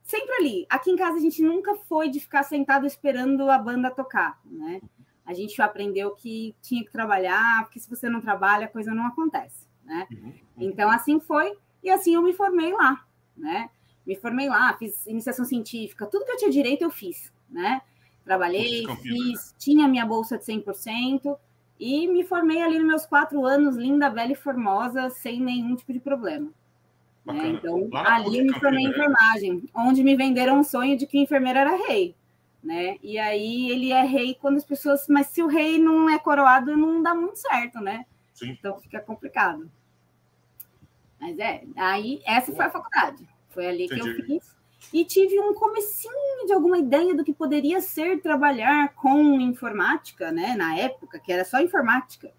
sempre ali. Aqui em casa a gente nunca foi de ficar sentado esperando a banda tocar, né? A gente aprendeu que tinha que trabalhar, porque se você não trabalha, a coisa não acontece, né? Uhum, uhum. Então, assim foi, e assim eu me formei lá, né? Me formei lá, fiz iniciação científica, tudo que eu tinha direito eu fiz, né? Trabalhei, fiz, tinha minha bolsa de 100%, e me formei ali nos meus quatro anos, linda, bela e formosa, sem nenhum tipo de problema. Né? Então, ali eu me formei em enfermagem, onde me venderam um sonho de que o enfermeiro era rei. Né? E aí ele é rei quando as pessoas. Mas se o rei não é coroado, não dá muito certo, né? Sim. Então fica complicado. Mas é, aí essa foi a faculdade. Foi ali Entendi. que eu fiz. E tive um comecinho de alguma ideia do que poderia ser trabalhar com informática, né? Na época, que era só informática.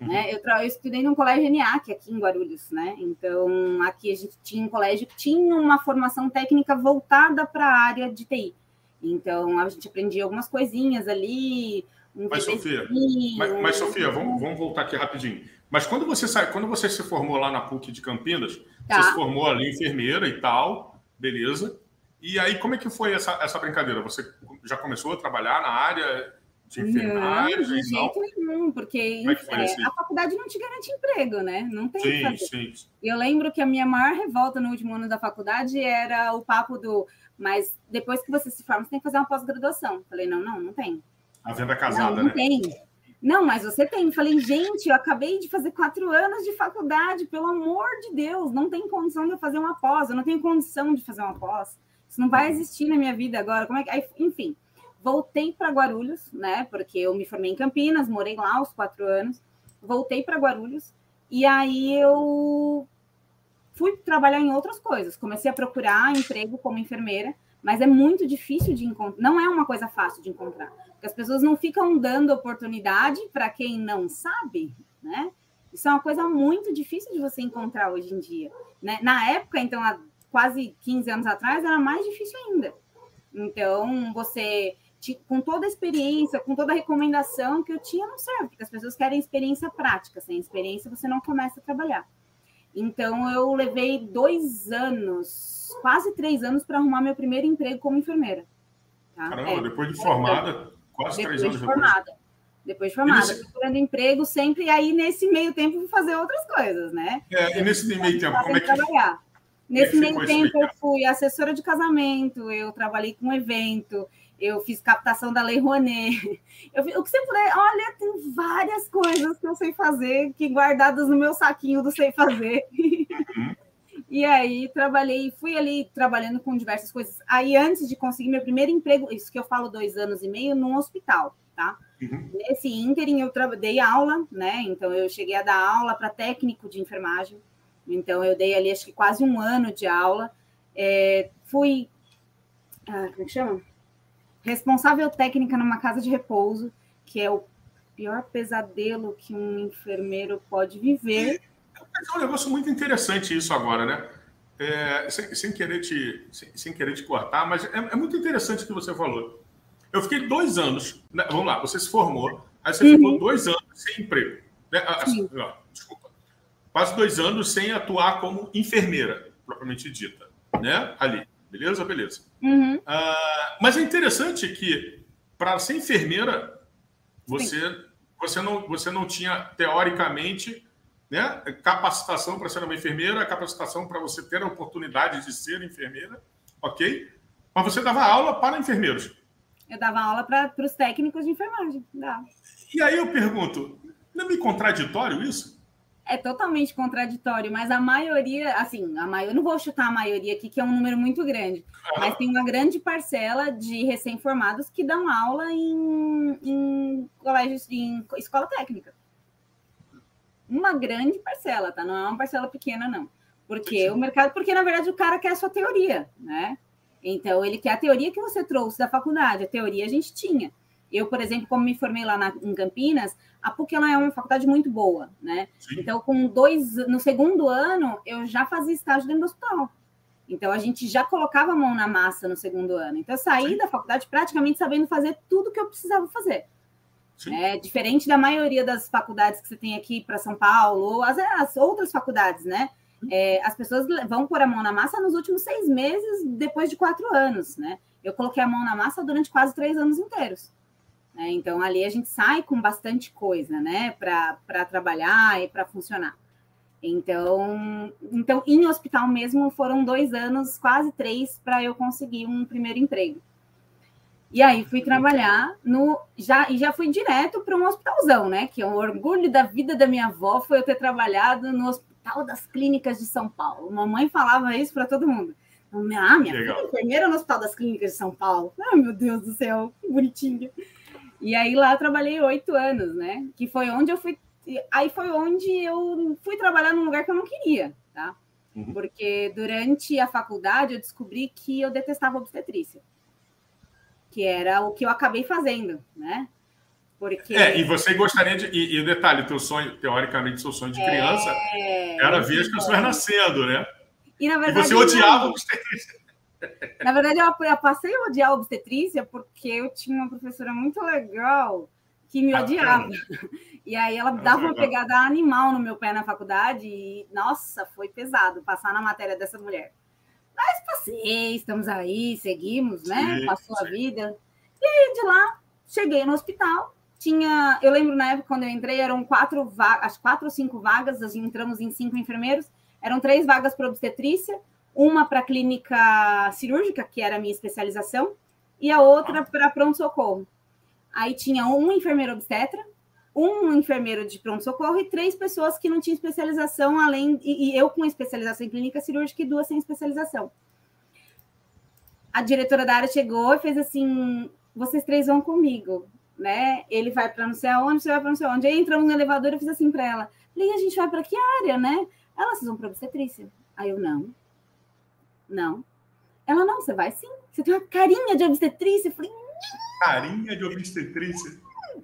Uhum. Né? Eu, eu, estudei num colégio ENIAC aqui em Guarulhos, né? Então, aqui a gente tinha um colégio que tinha uma formação técnica voltada para a área de TI. Então, a gente aprendia algumas coisinhas ali.
Um mas, Sofia, mas, mas, Sofia, vamos, vamos voltar aqui rapidinho. Mas quando você sai, quando você se formou lá na PUC de Campinas, tá. você se formou ali enfermeira e tal, beleza. E aí, como é que foi essa, essa brincadeira? Você já começou a trabalhar na área de enfermagem? Não,
de jeito nenhum, porque é é, a faculdade não te garante emprego, né? Não tem sim, sim. Eu lembro que a minha maior revolta no último ano da faculdade era o papo do mas depois que você se forma, você tem que fazer uma pós-graduação. Falei, não, não, não tem.
A venda casada,
não, não
né?
tem. Não, mas você tem. Falei, gente, eu acabei de fazer quatro anos de faculdade, pelo amor de Deus, não tem condição de eu fazer uma pós, eu não tenho condição de fazer uma pós. Isso não vai existir na minha vida agora. Como é que. Enfim, voltei para Guarulhos, né? Porque eu me formei em Campinas, morei lá aos quatro anos, voltei para Guarulhos, e aí eu fui trabalhar em outras coisas. Comecei a procurar emprego como enfermeira, mas é muito difícil de encontrar. Não é uma coisa fácil de encontrar, as pessoas não ficam dando oportunidade para quem não sabe, né? Isso é uma coisa muito difícil de você encontrar hoje em dia. Né? Na época, então, há quase 15 anos atrás, era mais difícil ainda. Então, você, com toda a experiência, com toda a recomendação que eu tinha, não serve, porque as pessoas querem experiência prática. Sem experiência, você não começa a trabalhar. Então, eu levei dois anos, quase três anos, para arrumar meu primeiro emprego como enfermeira.
Tá? Caramba, é, depois de formada, quase depois três anos
de formada. Depois. Depois de formada, nesse... procurando emprego sempre, e aí nesse meio tempo fui fazer outras coisas, né?
É, e nesse meio tempo, como é que...
Trabalhar. Nesse meio tempo, eu fui assessora de casamento, eu trabalhei com evento, eu fiz captação da Lei Rouanet. Eu, o que você puder, olha, tem várias coisas que eu sei fazer, que guardadas no meu saquinho do sei fazer. E aí trabalhei, fui ali trabalhando com diversas coisas. Aí, antes de conseguir meu primeiro emprego, isso que eu falo dois anos e meio, num hospital, tá? Uhum. Nesse ínterim, eu dei aula, né? Então, eu cheguei a dar aula para técnico de enfermagem. Então, eu dei ali, acho que quase um ano de aula. É, fui. Ah, como é chama? responsável técnica numa casa de repouso, que é o pior pesadelo que um enfermeiro pode viver.
É um negócio muito interessante isso agora, né? É, sem, sem, querer te, sem, sem, querer te cortar, mas é, é, muito interessante o que você falou. Eu fiquei dois anos, né? vamos lá, você se formou, aí você uhum. ficou dois anos sem emprego. Né? Assim, desculpa. Quase dois anos sem atuar como enfermeira, propriamente dita, né? Ali. Beleza? Beleza. Uhum. Uh, mas é interessante que, para ser enfermeira, você, você, não, você não tinha, teoricamente, né, capacitação para ser uma enfermeira, capacitação para você ter a oportunidade de ser enfermeira, ok? Mas você dava aula para enfermeiros.
Eu dava aula para os técnicos de enfermagem. Dá.
E aí eu pergunto, não é meio contraditório isso?
é totalmente contraditório, mas a maioria, assim, a maioria, não vou chutar a maioria aqui, que é um número muito grande, mas tem uma grande parcela de recém-formados que dão aula em, em colégios, em escola técnica. Uma grande parcela, tá? Não é uma parcela pequena, não. Porque o mercado, porque na verdade o cara quer a sua teoria, né? Então ele quer a teoria que você trouxe da faculdade, a teoria a gente tinha. Eu, por exemplo, como me formei lá na, em Campinas, a PUC ela é uma faculdade muito boa, né? Sim. Então, com dois, no segundo ano, eu já fazia estágio dentro do hospital. Então, a gente já colocava a mão na massa no segundo ano. Então, eu saí Sim. da faculdade praticamente sabendo fazer tudo que eu precisava fazer. É, diferente da maioria das faculdades que você tem aqui para São Paulo, ou as, as outras faculdades, né? É, as pessoas vão pôr a mão na massa nos últimos seis meses, depois de quatro anos, né? Eu coloquei a mão na massa durante quase três anos inteiros. Né? Então, ali a gente sai com bastante coisa, né? Para trabalhar e para funcionar. Então, então, em hospital mesmo, foram dois anos, quase três, para eu conseguir um primeiro emprego. E aí fui trabalhar no já e já fui direto para um hospitalzão, né? Que é um orgulho da vida da minha avó foi eu ter trabalhado no Hospital das Clínicas de São Paulo. Mamãe falava isso para todo mundo. Ah, minha filha é enfermeira no Hospital das Clínicas de São Paulo. Ah, meu Deus do céu, que bonitinha. E aí lá eu trabalhei oito anos, né? Que foi onde eu fui. Aí foi onde eu fui trabalhar num lugar que eu não queria, tá? Uhum. Porque durante a faculdade eu descobri que eu detestava obstetrícia que era o que eu acabei fazendo, né?
Porque... É, e você gostaria de. E, o detalhe, teu sonho, teoricamente, seu sonho de é, criança é, era ver as pessoas nascendo, né?
E, na verdade,
e você odiava obstetrícia.
Na verdade, eu, passei a odiar a obstetrícia porque eu tinha uma professora muito legal que me ah, odiava. E aí ela dava uma pegada animal no meu pé na faculdade e, nossa, foi pesado passar na matéria dessa mulher. Mas passei, estamos aí, seguimos, né? Sim, Passou sim. a vida. E aí, de lá, cheguei no hospital. Tinha, eu lembro na época quando eu entrei, eram quatro vagas, quatro ou cinco vagas, nós entramos em cinco enfermeiros, eram três vagas para obstetrícia, uma para clínica cirúrgica, que era a minha especialização, e a outra para pronto-socorro. Aí tinha um enfermeiro obstetra, um enfermeiro de pronto-socorro e três pessoas que não tinham especialização, além e, e eu com especialização em clínica cirúrgica e duas sem especialização. A diretora da área chegou e fez assim: vocês três vão comigo, né? Ele vai para não sei aonde, você vai para não sei aonde. Aí entramos no elevador e eu fiz assim para ela: Liga, a gente vai para que área, né? Ela, vocês vão para obstetrícia. Aí eu, não. Não. Ela, não, você vai sim. Você tem uma carinha de obstetrícia. Eu falei,
carinha de obstetrícia.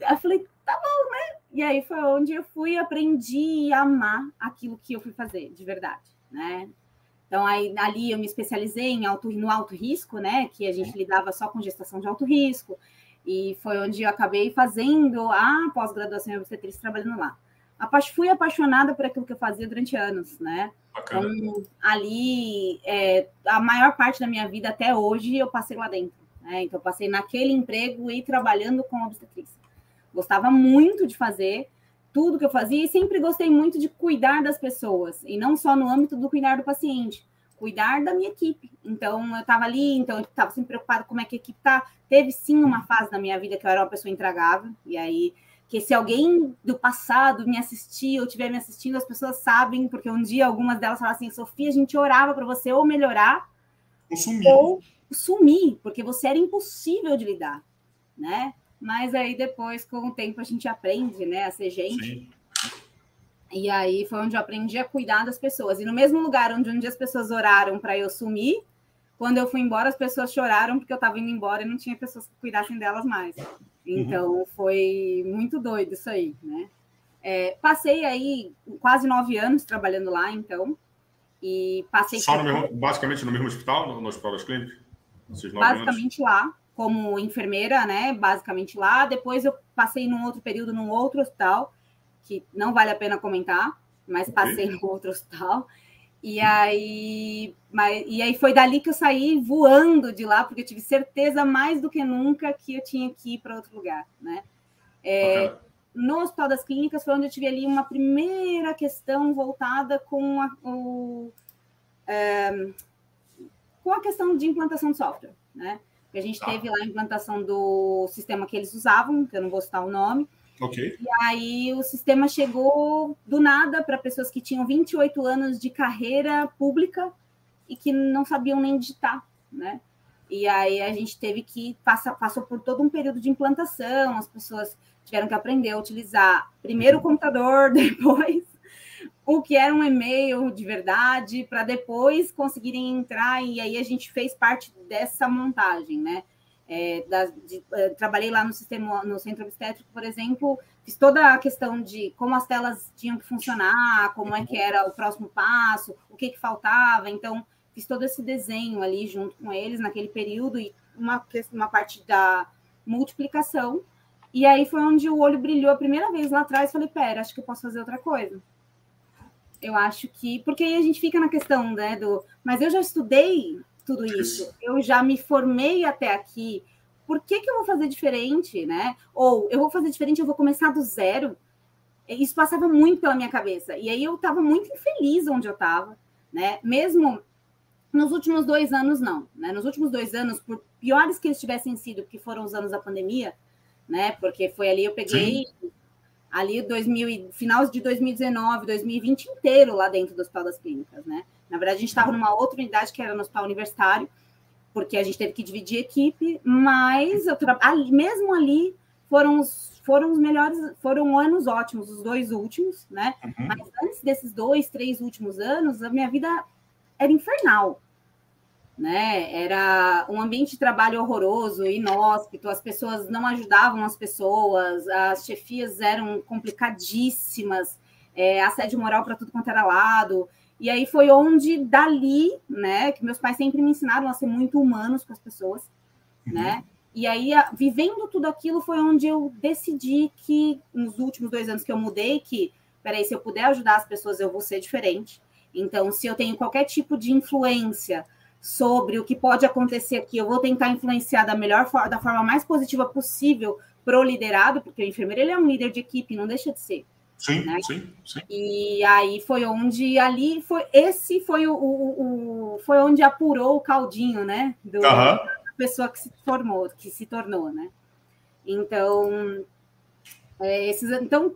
Eu falei, tá bom, né? E aí foi onde eu fui aprendi a amar aquilo que eu fui fazer, de verdade, né? Então, aí, ali eu me especializei em alto, no alto risco, né? Que a gente lidava só com gestação de alto risco. E foi onde eu acabei fazendo a pós-graduação em obstetrícia trabalhando lá. Fui apaixonada por aquilo que eu fazia durante anos, né? Bacana. Então, ali, é, a maior parte da minha vida até hoje eu passei lá dentro. Né? Então, eu passei naquele emprego e trabalhando com obstetrícia. Gostava muito de fazer tudo que eu fazia e sempre gostei muito de cuidar das pessoas, e não só no âmbito do cuidar do paciente, cuidar da minha equipe. Então, eu estava ali, então eu estava sempre preocupado como é que a equipe tá. Teve sim uma fase da minha vida que eu era uma pessoa intragável, e aí que se alguém do passado me assistir ou estiver me assistindo, as pessoas sabem, porque um dia algumas delas falaram assim, Sofia, a gente orava para você ou melhorar
ou sumir.
ou sumir, porque você era impossível de lidar, né? Mas aí depois, com o tempo, a gente aprende, né, a ser gente. Sim. E aí foi onde eu aprendi a cuidar das pessoas. E no mesmo lugar onde um dia as pessoas oraram para eu sumir, quando eu fui embora, as pessoas choraram porque eu estava indo embora e não tinha pessoas que cuidassem delas mais. Então uhum. foi muito doido isso aí, né? É, passei aí quase nove anos trabalhando lá, então. E passei.
Só no mesmo, basicamente no mesmo hospital, no, no Hospital das Clínicas?
Basicamente anos. lá como enfermeira, né? Basicamente lá. Depois eu passei num outro período num outro hospital, que não vale a pena comentar, mas passei no outro hospital. E aí, mas, e aí foi dali que eu saí voando de lá, porque eu tive certeza mais do que nunca que eu tinha que ir para outro lugar, né? É, okay. No Hospital das Clínicas foi onde eu tive ali uma primeira questão voltada com a, o, é, com a questão de implantação de software, né? A gente tá. teve lá a implantação do sistema que eles usavam, que eu não vou citar o nome.
Ok.
E aí o sistema chegou do nada para pessoas que tinham 28 anos de carreira pública e que não sabiam nem digitar, né? E aí a gente teve que passar, passou por todo um período de implantação, as pessoas tiveram que aprender a utilizar primeiro o computador, depois o que era um e-mail de verdade, para depois conseguirem entrar, e aí a gente fez parte dessa montagem, né? É, da, de, é, trabalhei lá no sistema, no centro obstétrico, por exemplo, fiz toda a questão de como as telas tinham que funcionar, como é que era o próximo passo, o que, que faltava. Então, fiz todo esse desenho ali junto com eles naquele período e uma, uma parte da multiplicação. E aí foi onde o olho brilhou a primeira vez lá atrás. Falei, pera, acho que eu posso fazer outra coisa. Eu acho que. Porque aí a gente fica na questão, né? Do. Mas eu já estudei tudo isso. Eu já me formei até aqui. Por que, que eu vou fazer diferente, né? Ou eu vou fazer diferente, eu vou começar do zero. Isso passava muito pela minha cabeça. E aí eu estava muito infeliz onde eu estava, né? Mesmo nos últimos dois anos, não. Né? Nos últimos dois anos, por piores que eles tivessem sido, que foram os anos da pandemia, né? Porque foi ali eu peguei Sim. Ali 2000, final de 2019, 2020 inteiro lá dentro do Hospital das Clínicas, né? Na verdade, a gente estava numa outra unidade que era no Hospital Universitário, porque a gente teve que dividir equipe, mas eu tra... ali, mesmo ali foram os, foram os melhores, foram anos ótimos, os dois últimos, né? Uhum. Mas antes desses dois, três últimos anos, a minha vida era infernal né? Era um ambiente de trabalho horroroso, inóspito, as pessoas não ajudavam as pessoas, as chefias eram complicadíssimas, é, assédio moral para tudo quanto era lado. E aí foi onde, dali, né, que meus pais sempre me ensinaram a ser muito humanos com as pessoas, uhum. né? E aí, vivendo tudo aquilo, foi onde eu decidi que, nos últimos dois anos que eu mudei, que, peraí, se eu puder ajudar as pessoas, eu vou ser diferente. Então, se eu tenho qualquer tipo de influência sobre o que pode acontecer aqui. Eu vou tentar influenciar da melhor forma, da forma mais positiva possível para o liderado, porque o enfermeiro ele é um líder de equipe, não deixa de ser.
Sim, né? sim, sim.
E aí foi onde ali foi esse foi o, o, o foi onde apurou o caldinho, né? Do, da pessoa que se formou, que se tornou, né? Então, é, esses, então,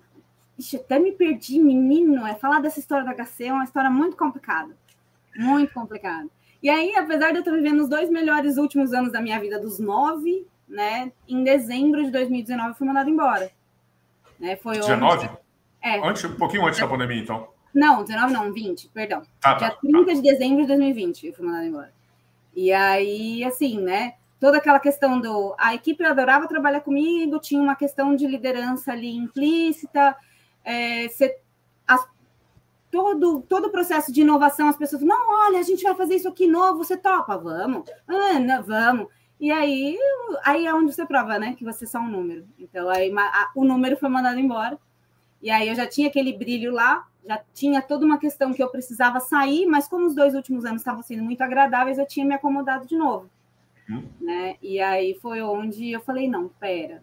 ixi, até me perdi, menino. É falar dessa história da HC é uma história muito complicada, muito complicada. E aí, apesar de eu estar vivendo os dois melhores últimos anos da minha vida, dos nove, né? Em dezembro de 2019 eu fui mandada embora. Né,
foi 19? Onde... É. Antes, um pouquinho antes da pandemia, então.
Não, 19 não, 20, perdão. Tá, Dia tá, 30 tá. de dezembro de 2020 eu fui mandada embora. E aí, assim, né? Toda aquela questão do. A equipe adorava trabalhar comigo, tinha uma questão de liderança ali implícita. É, você todo, todo o processo de inovação, as pessoas, não, olha, a gente vai fazer isso aqui novo, você topa? Vamos. Não, vamos. E aí, aí é onde você prova, né, que você é só um número. Então, aí a, o número foi mandado embora. E aí eu já tinha aquele brilho lá, já tinha toda uma questão que eu precisava sair, mas como os dois últimos anos estavam sendo muito agradáveis, eu tinha me acomodado de novo. Hum. Né? E aí foi onde eu falei, não, pera,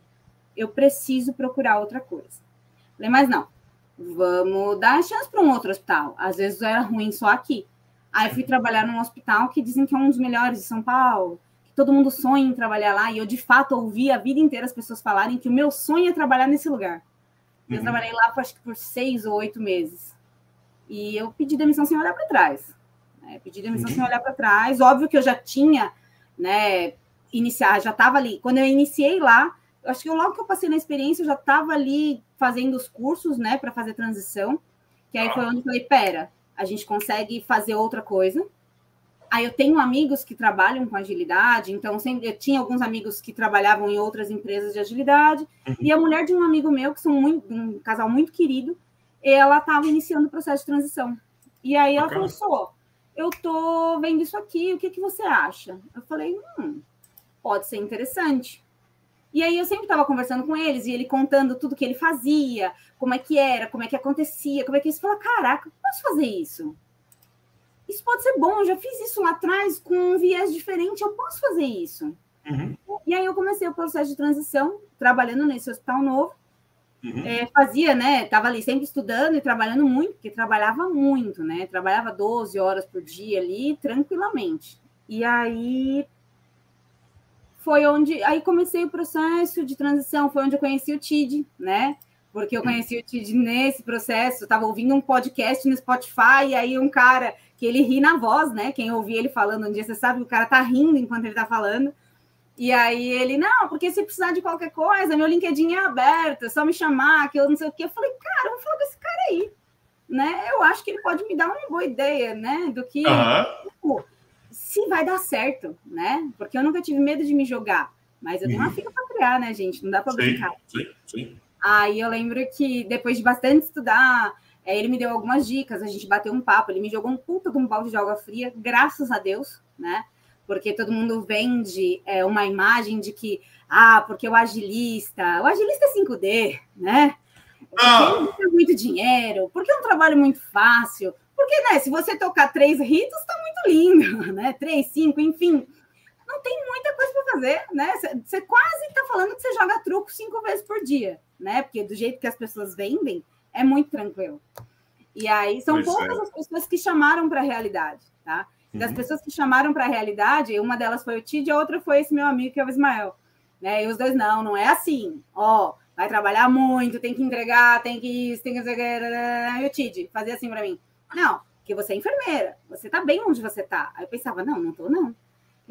eu preciso procurar outra coisa. Falei, mas não, vamos dar chance para um outro hospital. Às vezes era ruim só aqui. Aí fui trabalhar num hospital que dizem que é um dos melhores de São Paulo, que todo mundo sonha em trabalhar lá, e eu de fato ouvi a vida inteira as pessoas falarem que o meu sonho é trabalhar nesse lugar. Eu uhum. trabalhei lá acho que por seis ou oito meses. E eu pedi demissão sem olhar para trás. Né? Pedi demissão uhum. sem olhar para trás. Óbvio que eu já tinha, né, iniciar, já estava ali. Quando eu iniciei lá, acho que logo que eu passei na experiência, eu já estava ali fazendo os cursos, né, para fazer transição. Que aí foi onde eu falei: pera, a gente consegue fazer outra coisa. Aí eu tenho amigos que trabalham com agilidade, então sempre eu tinha alguns amigos que trabalhavam em outras empresas de agilidade, uhum. e a mulher de um amigo meu, que são muito, um casal muito querido, ela estava iniciando o processo de transição. E aí ela falou: pô, eu tô vendo isso aqui, o que, que você acha? Eu falei: hum, pode ser interessante. E aí eu sempre estava conversando com eles e ele contando tudo que ele fazia, como é que era, como é que acontecia, como é que isso. Fala, caraca, posso fazer isso? Isso pode ser bom, eu já fiz isso lá atrás com um viés diferente, eu posso fazer isso. Uhum. E aí eu comecei o processo de transição, trabalhando nesse hospital novo. Uhum. É, fazia, né? Tava ali sempre estudando e trabalhando muito, porque trabalhava muito, né? Trabalhava 12 horas por dia ali, tranquilamente. E aí foi onde aí comecei o processo de transição, foi onde eu conheci o TID, né? Porque eu conheci o TID nesse processo, estava ouvindo um podcast no Spotify, e aí um cara que ele ri na voz, né? Quem ouvir ele falando um dia, você sabe que o cara tá rindo enquanto ele tá falando. E aí ele, não, porque se precisar de qualquer coisa, meu LinkedIn é aberto, é só me chamar, que eu não sei o quê. Eu falei, cara, vou falar com esse cara aí. Né? Eu acho que ele pode me dar uma boa ideia, né? Do que. Uhum se vai dar certo, né? Porque eu nunca tive medo de me jogar. Mas eu tenho uma uhum. filha para criar, né, gente? Não dá para brincar.
Sim, sim.
Aí eu lembro que depois de bastante estudar, é, ele me deu algumas dicas, a gente bateu um papo, ele me jogou um puta de um balde de água fria, graças a Deus, né? Porque todo mundo vende é, uma imagem de que, ah, porque o agilista, o agilista é 5D, né? Porque ele tem muito dinheiro, porque é um trabalho muito fácil, porque, né, se você tocar três ritos, tá muito lindo, né? Três, cinco, enfim não tem muita coisa para fazer, né? Você quase está falando que você joga truco cinco vezes por dia, né? Porque do jeito que as pessoas vendem, é muito tranquilo. E aí são pois poucas é. as pessoas que chamaram para a realidade, tá? Das uhum. pessoas que chamaram para a realidade, uma delas foi o Tid e a outra foi esse meu amigo que é o Ismael. Né? E os dois, não, não é assim. Ó, vai trabalhar muito, tem que entregar, tem que isso, tem que. E o Tid fazia assim para mim. Não, porque você é enfermeira, você tá bem onde você tá. Aí eu pensava, não, não tô, não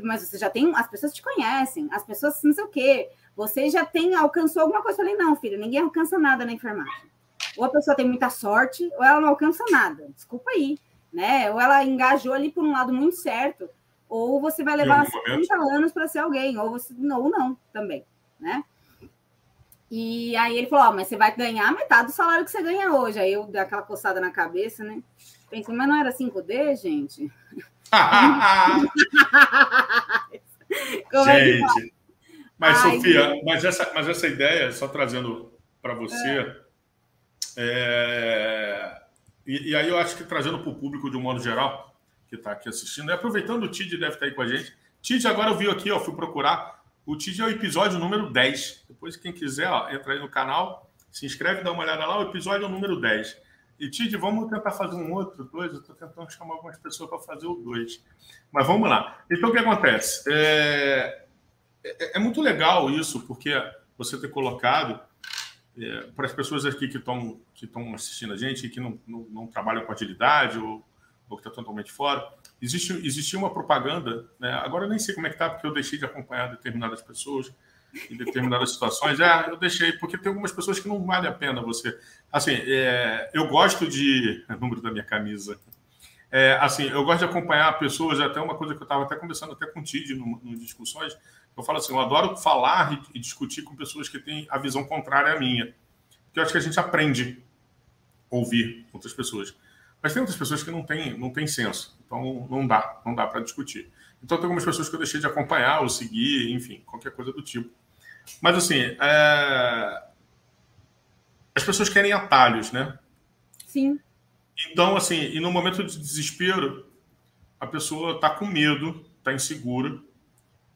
mas você já tem, as pessoas te conhecem, as pessoas não sei o quê, você já tem, alcançou alguma coisa. Eu falei, não, filho, ninguém alcança nada na enfermagem. Ou a pessoa tem muita sorte, ou ela não alcança nada. Desculpa aí, né? Ou ela engajou ali por um lado muito certo, ou você vai levar 50 anos para ser alguém, ou você ou não também, né? E aí ele falou: oh, mas você vai ganhar metade do salário que você ganha hoje. Aí eu dei aquela coçada na cabeça, né? Pensei, mas não era 5D, gente?
Gente, mas Ai, Sofia, mas essa, mas essa ideia, só trazendo para você, é. É, e, e, aí eu acho que trazendo para o público de um modo geral, que está aqui assistindo, e aproveitando o Tid deve estar tá aí com a gente. Tid, agora eu vi aqui, ó, fui procurar. O Tid é o episódio número 10. Depois, quem quiser, ó, entra aí no canal, se inscreve, dá uma olhada lá, o episódio é número 10. E, Tid, vamos tentar fazer um outro, dois. Eu estou tentando chamar algumas pessoas para fazer o dois. Mas vamos lá. Então, o que acontece? É, é, é muito legal isso, porque você ter colocado é, para as pessoas aqui que estão que assistindo a gente que não, não, não, trabalham com agilidade ou, ou que estão totalmente fora, existe, existia uma propaganda, né? agora eu nem sei como é que está, porque eu deixei de acompanhar determinadas pessoas, em determinadas situações. É, eu deixei, porque tem algumas pessoas que não vale a pena você. Assim, é, eu gosto de. É número da minha camisa. É, assim, eu gosto de acompanhar pessoas, até uma coisa que eu estava até conversando até com o Tid discussões. Eu falo assim, eu adoro falar e, e, discutir com pessoas que têm a visão contrária à minha. Porque eu acho que a gente aprende a ouvir outras pessoas. Mas tem outras pessoas que não têm, não têm senso. Então não dá, não dá para discutir. Então tem algumas pessoas que eu deixei de acompanhar ou seguir, enfim, qualquer coisa do tipo. Mas assim, é... as pessoas querem atalhos, né?
Sim.
Então, assim, e no momento de desespero, a pessoa está com medo, está insegura,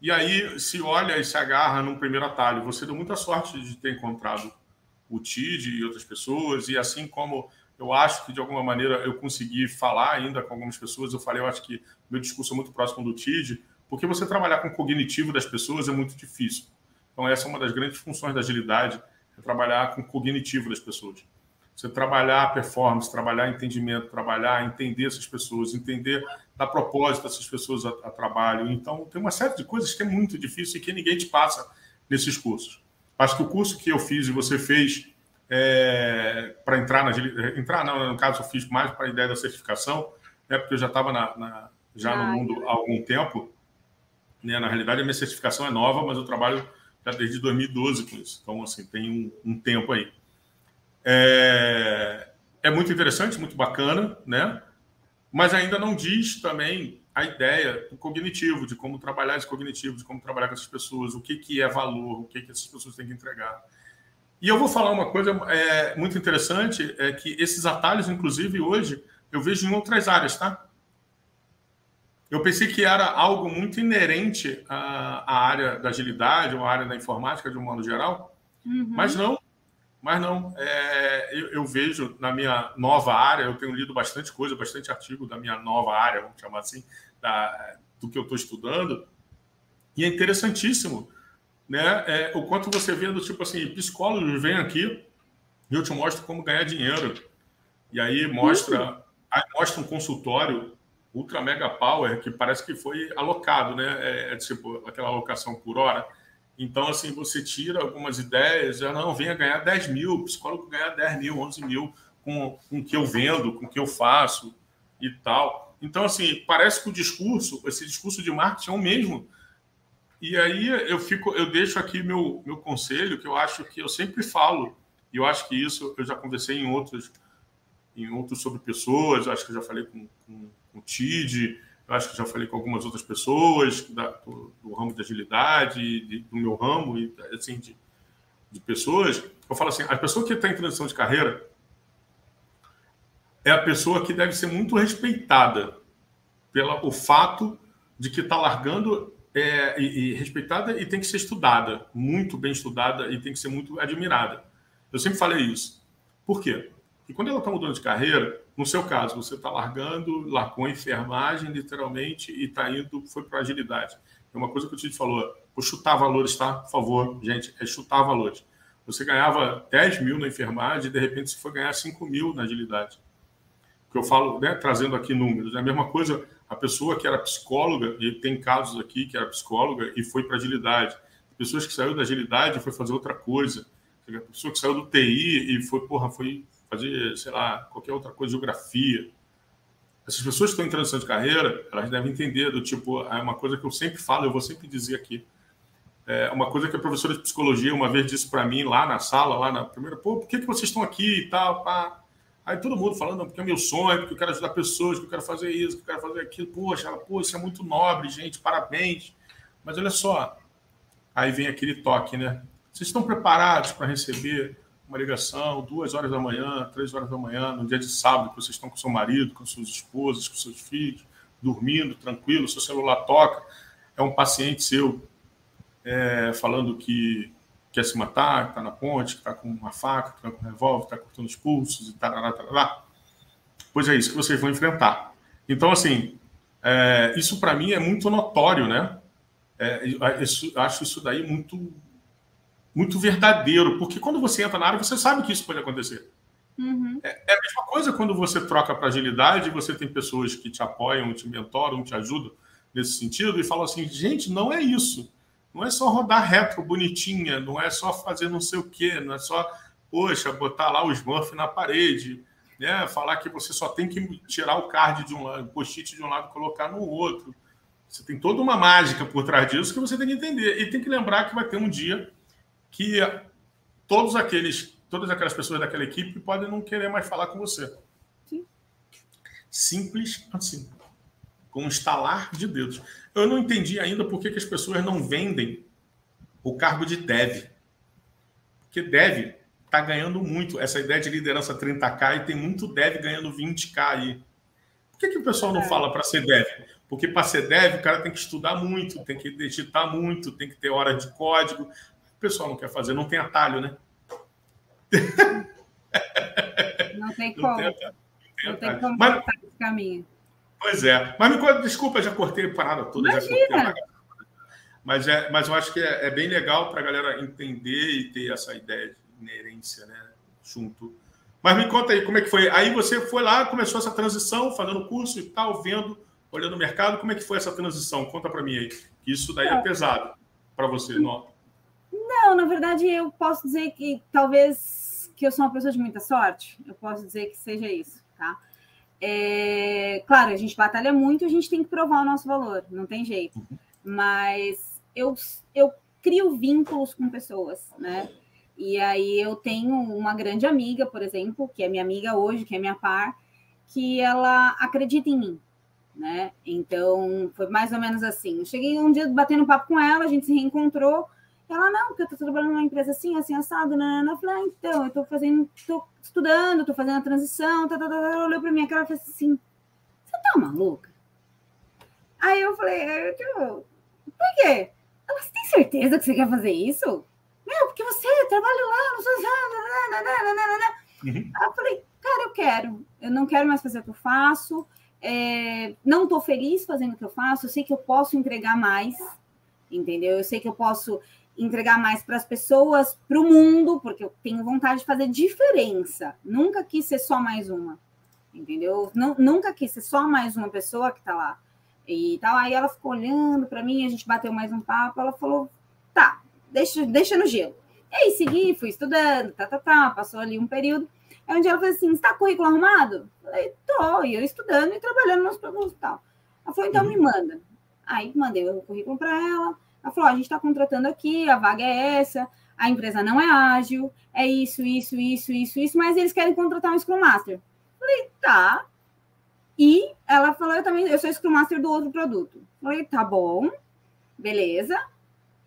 e aí se olha e se agarra num primeiro atalho. Você deu muita sorte de ter encontrado o TID e outras pessoas, e assim como eu acho que de alguma maneira eu consegui falar ainda com algumas pessoas, eu falei, eu acho que meu discurso é muito próximo do TID, porque você trabalhar com o cognitivo das pessoas é muito difícil. Então, essa é uma das grandes funções da agilidade, é trabalhar com o cognitivo das pessoas. Você trabalhar performance, trabalhar entendimento, trabalhar, entender essas pessoas, entender da propósito dessas pessoas a, a, trabalho. Então, tem uma série de coisas que é muito difícil e que ninguém te passa nesses cursos. Acho que o curso que eu fiz e você fez é, para entrar na entrar não, no caso eu fiz mais para a ideia da certificação, né, porque eu já estava na, na, já no mundo há algum tempo. Né, na realidade, a minha certificação é nova, mas eu trabalho já desde 2012 com isso. Então, assim, tem um, um tempo aí. É, é muito interessante, muito bacana, né? Mas ainda não diz também a ideia do cognitivo, de como trabalhar esse cognitivo, de como trabalhar com essas pessoas, o que, que é valor, o que, que essas pessoas têm que entregar. E eu vou falar uma coisa é, muito interessante, é que esses atalhos, inclusive, hoje, eu vejo em outras áreas, tá? Eu pensei que era algo muito inerente à, à área da agilidade, ou à área da informática de um modo geral, uhum. mas não. Mas não. É, eu, eu, vejo na minha nova área, eu tenho lido bastante coisa, bastante artigo da minha nova área, vamos chamar assim, da, do que eu estou estudando, e é interessantíssimo né, é, o quanto você vê do tipo assim, psicólogos vêm aqui e eu te mostro como ganhar dinheiro. E aí mostra, uhum. aí mostra um consultório ultra mega power que parece que foi alocado, né? É, é tipo aquela alocação por hora. Então, assim, você tira algumas ideias, já não, venha ganhar 10 mil, psicólogo ganhar 10 mil, 11 mil com, com o que eu vendo, com o que eu faço e tal. Então, assim, parece que o discurso, esse discurso de marketing é o mesmo. E aí eu fico, eu deixo aqui meu, meu conselho, que eu acho que eu sempre falo, e eu acho que isso eu já conversei em outros, em outros sobre pessoas, acho que eu já falei com, com, com o TID, acho que já falei com algumas outras pessoas da, do, do, ramo de agilidade, de, do meu ramo, e assim, de, de pessoas. Eu falo assim: a pessoa que está em transição de carreira é a pessoa que deve ser muito respeitada pelo fato de que está largando é, e, e, respeitada e tem que ser estudada, muito bem estudada e tem que ser muito admirada. Eu sempre falei isso. Por quê? Porque quando ela está mudando de carreira, no seu caso, você está largando, largou a enfermagem, literalmente, e está indo, foi para agilidade. É uma coisa que o Tite falou, vou chutar valores, tá? Por favor, gente, é chutar valores. Você ganhava 10 mil na enfermagem e, de repente, você foi ganhar 5 mil na agilidade. Que eu falo, né, trazendo aqui números. É a mesma coisa, a pessoa que era psicóloga, e tem casos aqui que era psicóloga e foi para agilidade. Pessoas que saíram da agilidade e foi fazer outra coisa. A pessoa que saiu do TI e foi, porra, foi fazer, sei lá, qualquer outra coisa, geografia. Essas pessoas que estão em transição de carreira, elas devem entender do tipo, é uma coisa que eu sempre falo, eu vou sempre dizer aqui. É uma coisa que a professora de psicologia uma vez disse para mim lá na sala, lá na primeira, pô, por que, que vocês estão aqui e tal, pá. Aí todo mundo falando, porque é meu sonho, porque eu quero ajudar pessoas, porque eu quero fazer isso, que eu quero fazer aquilo. Poxa, ela, pô, isso é muito nobre, gente, parabéns. Mas olha só, aí vem aquele toque, né? Vocês estão preparados para receber uma ligação, duas horas da manhã, três horas da manhã, no dia de sábado, que vocês estão com seu marido, com suas esposas, com seus filhos, dormindo, tranquilo, seu celular toca, é um paciente seu é, falando que quer se matar, que está na ponte, que está com uma faca, que está com um revólver, que está cortando os pulsos e tal, tal. Pois é isso que vocês vão enfrentar. Então, assim, é, isso para mim é muito notório, né? É, isso, acho isso daí muito muito verdadeiro, porque quando você entra na área, você sabe que isso pode acontecer. Uhum. É, é, a mesma coisa quando você troca para agilidade, você tem pessoas que te apoiam, te mentoram, te ajudam nesse sentido e falam assim: gente, não é isso. Não é só rodar reto bonitinha, não é só fazer não sei o quê, não é só, poxa, botar lá os Smurf na parede, né? falar que você só tem que tirar o card de um lado, o post-it de um lado e colocar no outro. Você tem toda uma mágica por trás disso que você tem que entender. E tem que lembrar que vai ter um dia que todos aqueles, todas aquelas pessoas daquela equipe podem não querer mais falar com você. Sim. Simples assim. Com um estalar de dedos. Eu não entendi ainda por que, que as pessoas não vendem o cargo de dev. Porque dev está ganhando muito. Essa ideia de liderança 30K e tem muito dev ganhando 20K aí. Por que, que o pessoal não é. fala para ser dev? Porque para ser dev, o cara tem que estudar muito, tem que digitar muito, tem que ter hora de código pessoal não quer fazer, não tem atalho, né?
Não tem como. Não tem, atalho. Não tem, como Mas, esse caminho.
Pois é. Mas me conta, desculpa, já cortei a parada toda. Imagina. mas, é, mas eu acho que é, é bem legal para a galera entender e ter essa ideia de inerência, né? Junto. Mas me conta aí, como é que foi? Aí você foi lá, começou essa transição, fazendo curso e tal, vendo, olhando o mercado. Como é que foi essa transição? Conta para mim aí. Que isso daí é, é pesado para você, não?
Não, na verdade, eu posso dizer que talvez que eu sou uma pessoa de muita sorte. Eu posso dizer que seja isso, tá? É, claro, a gente batalha muito, a gente tem que provar o nosso valor, não tem jeito. Uhum. Mas eu, eu crio vínculos com pessoas, né? E aí eu tenho uma grande amiga, por exemplo, que é minha amiga hoje, que é minha par, que ela acredita em mim, né? Então foi mais ou menos assim. Eu cheguei um dia batendo papo com ela, a gente se reencontrou. Ela, não, porque eu tô trabalhando numa empresa assim, assim, assado, né? Eu falei, ah, então, eu tô fazendo, tô estudando, tô fazendo a transição, tá, tá, tá, tá. olhou pra mim, aquela fez assim, você tá maluca? Aí eu falei, eu, por quê? Ela, você tem certeza que você quer fazer isso? Não, porque você trabalha lá, não sei uhum. Aí eu falei, cara, eu quero, eu não quero mais fazer o que eu faço, é, não tô feliz fazendo o que eu faço, eu sei que eu posso entregar mais, entendeu? Eu sei que eu posso entregar mais para as pessoas, para o mundo, porque eu tenho vontade de fazer diferença. Nunca quis ser só mais uma, entendeu? Não, nunca quis ser só mais uma pessoa que está lá. E tal. Aí ela ficou olhando para mim, a gente bateu mais um papo. Ela falou: tá, deixa, deixa no gelo. E aí segui, fui estudando, tá, tá, tá. Passou ali um período. Aí um dia ela falou assim: está currículo arrumado? Eu falei: tô, e eu estudando e trabalhando nos produtos e tal. Ela falou: então uhum. me manda. Aí mandei o currículo para ela Ela falou: a gente está contratando aqui, a vaga é essa, a empresa não é ágil, é isso, isso, isso, isso, isso, mas eles querem contratar um Scrum Master. Falei, tá. E ela falou, eu também, eu sou Scrum Master do outro produto. Falei, tá bom, beleza.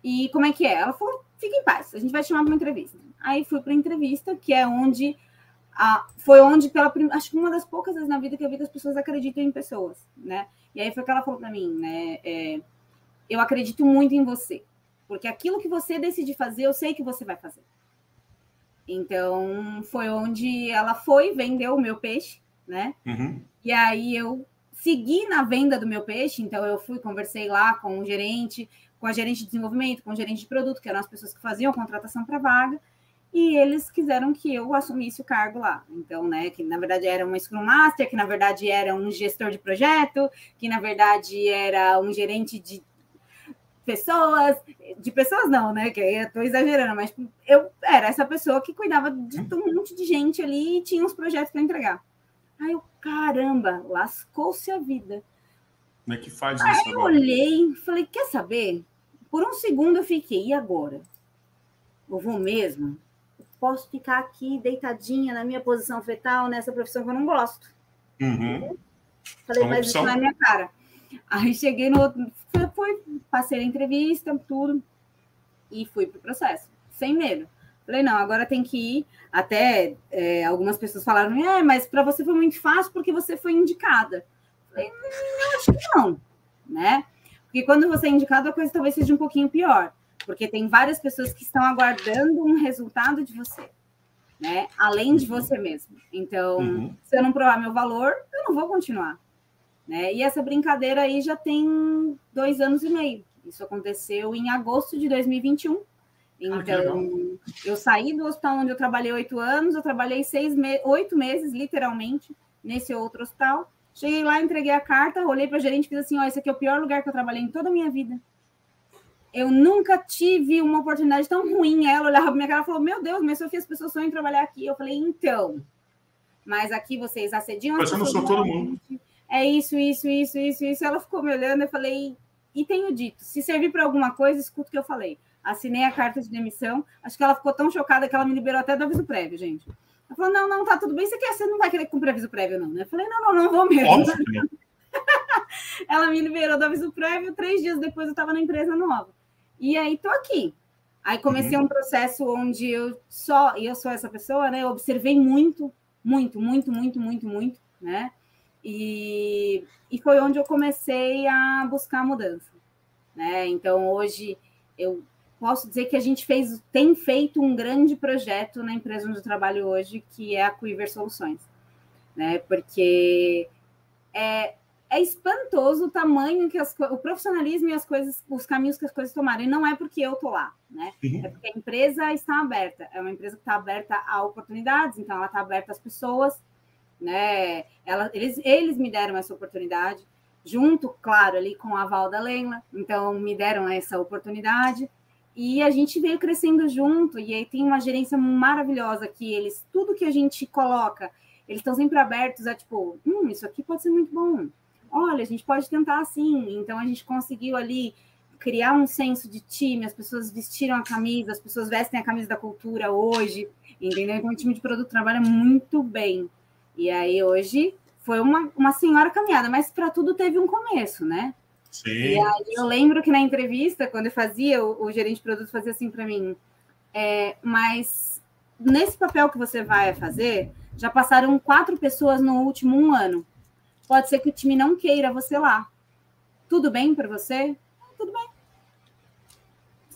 E como é que é? Ela falou, fica em paz, a gente vai te chamar para uma entrevista. Aí fui para a entrevista, que é onde a, foi onde pela acho que uma das poucas vezes na vida que eu vi que as pessoas acreditam em pessoas, né? E aí foi que ela falou para mim, né? É, eu acredito muito em você, porque aquilo que você decide fazer, eu sei que você vai fazer. Então foi onde ela foi, vendeu o meu peixe, né? Uhum. E aí eu segui na venda do meu peixe, então eu fui, conversei lá com o gerente, com a gerente de desenvolvimento, com o gerente de produto, que eram as pessoas que faziam a contratação para vaga, e eles quiseram que eu assumisse o cargo lá. Então, né, que na verdade era um Scrum Master, que na verdade era um gestor de projeto, que na verdade era um gerente de pessoas, de pessoas não, né, que eu tô exagerando, mas eu era essa pessoa que cuidava de um monte de gente ali e tinha uns projetos para entregar. Aí eu, caramba, lascou-se a vida.
Como é que faz
Aí
isso?
Aí eu agora? olhei, falei, quer saber? Por um segundo eu fiquei, e agora? Eu vou mesmo? posso ficar aqui deitadinha na minha posição fetal, nessa profissão que eu não gosto. Uhum. Falei, é mas isso não é minha cara. Aí cheguei no outro, foi, passei a entrevista, tudo, e fui pro processo, sem medo. Falei, não, agora tem que ir. Até é, algumas pessoas falaram, é, mas para você foi muito fácil porque você foi indicada. Falei, não, acho que não, né? Porque quando você é indicado, a coisa talvez seja um pouquinho pior porque tem várias pessoas que estão aguardando um resultado de você, né? Além de você mesmo. Então, uhum. se eu não provar meu valor, eu não vou continuar, né? E essa brincadeira aí já tem dois anos e meio. Isso aconteceu em agosto de 2021. Ah, então, ah, eu saí do hospital onde eu trabalhei oito anos, eu trabalhei seis me oito meses, literalmente, nesse outro hospital. Cheguei lá, entreguei a carta, olhei para a gerente e fiz assim: ó, esse aqui é o pior lugar que eu trabalhei em toda a minha vida eu nunca tive uma oportunidade tão ruim. Ela olhava para minha cara e falou: Meu Deus, minha Sofia, as pessoas sonham em trabalhar aqui. Eu falei: Então, mas aqui vocês assediam.
Mas eu não sou todo mundo.
É isso, isso, isso, isso, isso. Ela ficou me olhando. Eu falei: E tenho dito, se servir para alguma coisa, escuta o que eu falei. Assinei a carta de demissão. Acho que ela ficou tão chocada que ela me liberou até do aviso prévio, gente. Ela falou: Não, não, tá tudo bem. Você quer? Você não vai querer cumprir aviso prévio, não? Né? Eu falei: Não, não, não vou mesmo. Óbvio. ela me liberou do aviso prévio. Três dias depois eu estava na empresa nova. E aí tô aqui. Aí comecei uhum. um processo onde eu só, e eu sou essa pessoa, né? Eu observei muito, muito, muito, muito, muito, muito, né? E, e foi onde eu comecei a buscar mudança, né? Então hoje eu posso dizer que a gente fez, tem feito um grande projeto na empresa onde eu trabalho hoje, que é a Quiver Soluções, né? Porque é, é espantoso o tamanho que as, o profissionalismo e as coisas, os caminhos que as coisas tomaram. E não é porque eu tô lá, né? É porque a empresa está aberta. É uma empresa que está aberta a oportunidades, então ela está aberta às pessoas, né? Ela, eles, eles me deram essa oportunidade, junto, claro, ali com a aval da Leila. Então, me deram essa oportunidade. E a gente veio crescendo junto, e aí tem uma gerência maravilhosa que eles, tudo que a gente coloca, eles estão sempre abertos a tipo, hum, isso aqui pode ser muito bom olha, a gente pode tentar assim. Então a gente conseguiu ali criar um senso de time, as pessoas vestiram a camisa, as pessoas vestem a camisa da cultura hoje, entendeu? Então o time de produto trabalha muito bem. E aí hoje foi uma, uma senhora caminhada, mas para tudo teve um começo, né? Sim. E aí eu lembro que na entrevista, quando eu fazia, o, o gerente de produto fazia assim para mim, é, mas nesse papel que você vai fazer, já passaram quatro pessoas no último um ano. Pode ser que o time não queira você lá. Tudo bem para você? Tudo bem.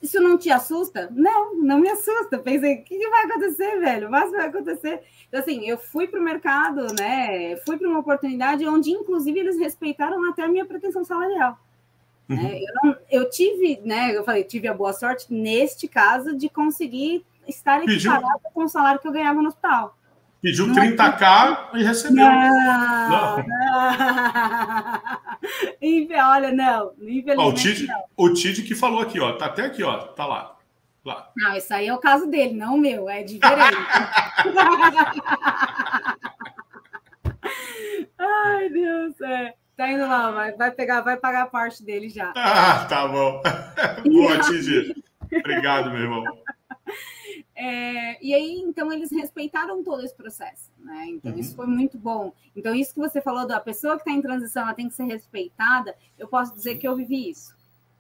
Isso não te assusta? Não, não me assusta. Pensei, o que, que vai acontecer, velho? Mas vai acontecer. Então, assim, eu fui para o mercado, né? Fui para uma oportunidade onde, inclusive, eles respeitaram até a minha pretensão salarial. Uhum. É, eu, não, eu, tive, né? Eu falei, tive a boa sorte, neste caso, de conseguir estar equiparada com o salário que eu ganhava no hospital.
Pediu não 30k é... e recebeu.
Não, não. Olha, não. Ó,
o, Tid, não. o Tid que falou aqui, ó. Tá até aqui, ó. Tá lá. lá.
Não, isso aí é o caso dele, não o meu. É diferente. Ai, Deus. É. tá indo lá, vai, vai pegar, vai pagar a parte dele já.
Ah, tá bom. Boa, Tigi. Obrigado, meu irmão.
É, e aí, então, eles respeitaram todo esse processo, né? Então, uhum. isso foi muito bom. Então, isso que você falou da pessoa que está em transição, ela tem que ser respeitada, eu posso dizer que eu vivi isso.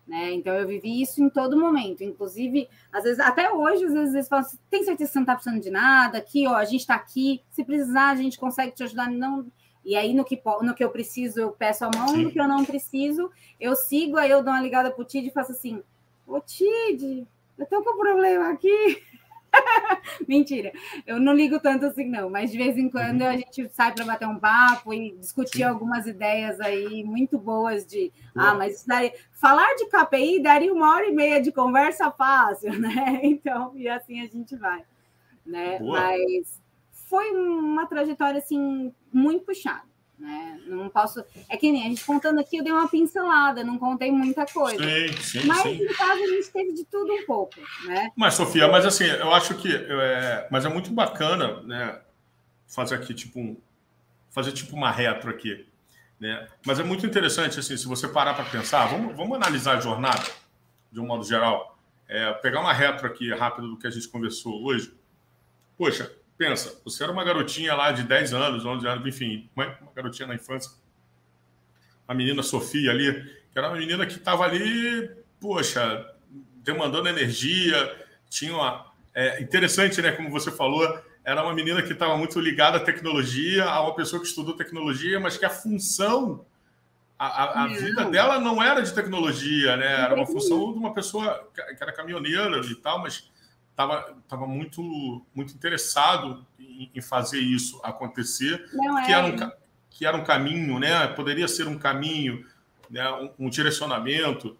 Né? Então, eu vivi isso em todo momento. Inclusive, às vezes, até hoje, às vezes eles falam assim, tem certeza que você não está precisando de nada? Aqui, ó, a gente está aqui. Se precisar, a gente consegue te ajudar. Não... E aí, no que, no que eu preciso, eu peço a mão. Sim. No que eu não preciso, eu sigo. Aí eu dou uma ligada pro Tid e faço assim, ô Tid, eu tô com um problema aqui. Mentira, eu não ligo tanto assim, não, mas de vez em quando a gente sai para bater um papo e discutir Sim. algumas ideias aí muito boas de ah, mas isso daí, falar de KPI daria uma hora e meia de conversa fácil, né? Então, e assim a gente vai, né? Boa. Mas foi uma trajetória assim muito puxada. Né? Não posso. É que nem a gente contando aqui, eu dei uma pincelada, não contei muita coisa. Sim, sim, mas sim. no caso a gente teve de tudo um pouco, né?
Mas, Sofia, mas assim, eu acho que. É, mas é muito bacana, né? Fazer aqui, tipo, um, fazer tipo uma retro aqui. Né? Mas é muito interessante, assim, se você parar para pensar, vamos, vamos analisar a jornada, de um modo geral. É, pegar uma retro aqui rápido do que a gente conversou hoje. Poxa, pensa, você era uma garotinha lá de 10 anos, 11 anos, enfim, uma, garotinha na infância, a menina Sofia ali, que era uma menina que estava ali, poxa, demandando energia, tinha uma. É, interessante, né? Como você falou, era uma menina que estava muito ligada à tecnologia, a uma pessoa que estudou tecnologia, mas que a função, a, a, a vida dela não era de tecnologia, né? Era uma função de uma pessoa que era caminhoneira e tal, mas estava tava muito, muito interessado em, em, fazer isso acontecer, Não que, é. era um, que era um caminho, né? Poderia ser um caminho, né? um, um direcionamento.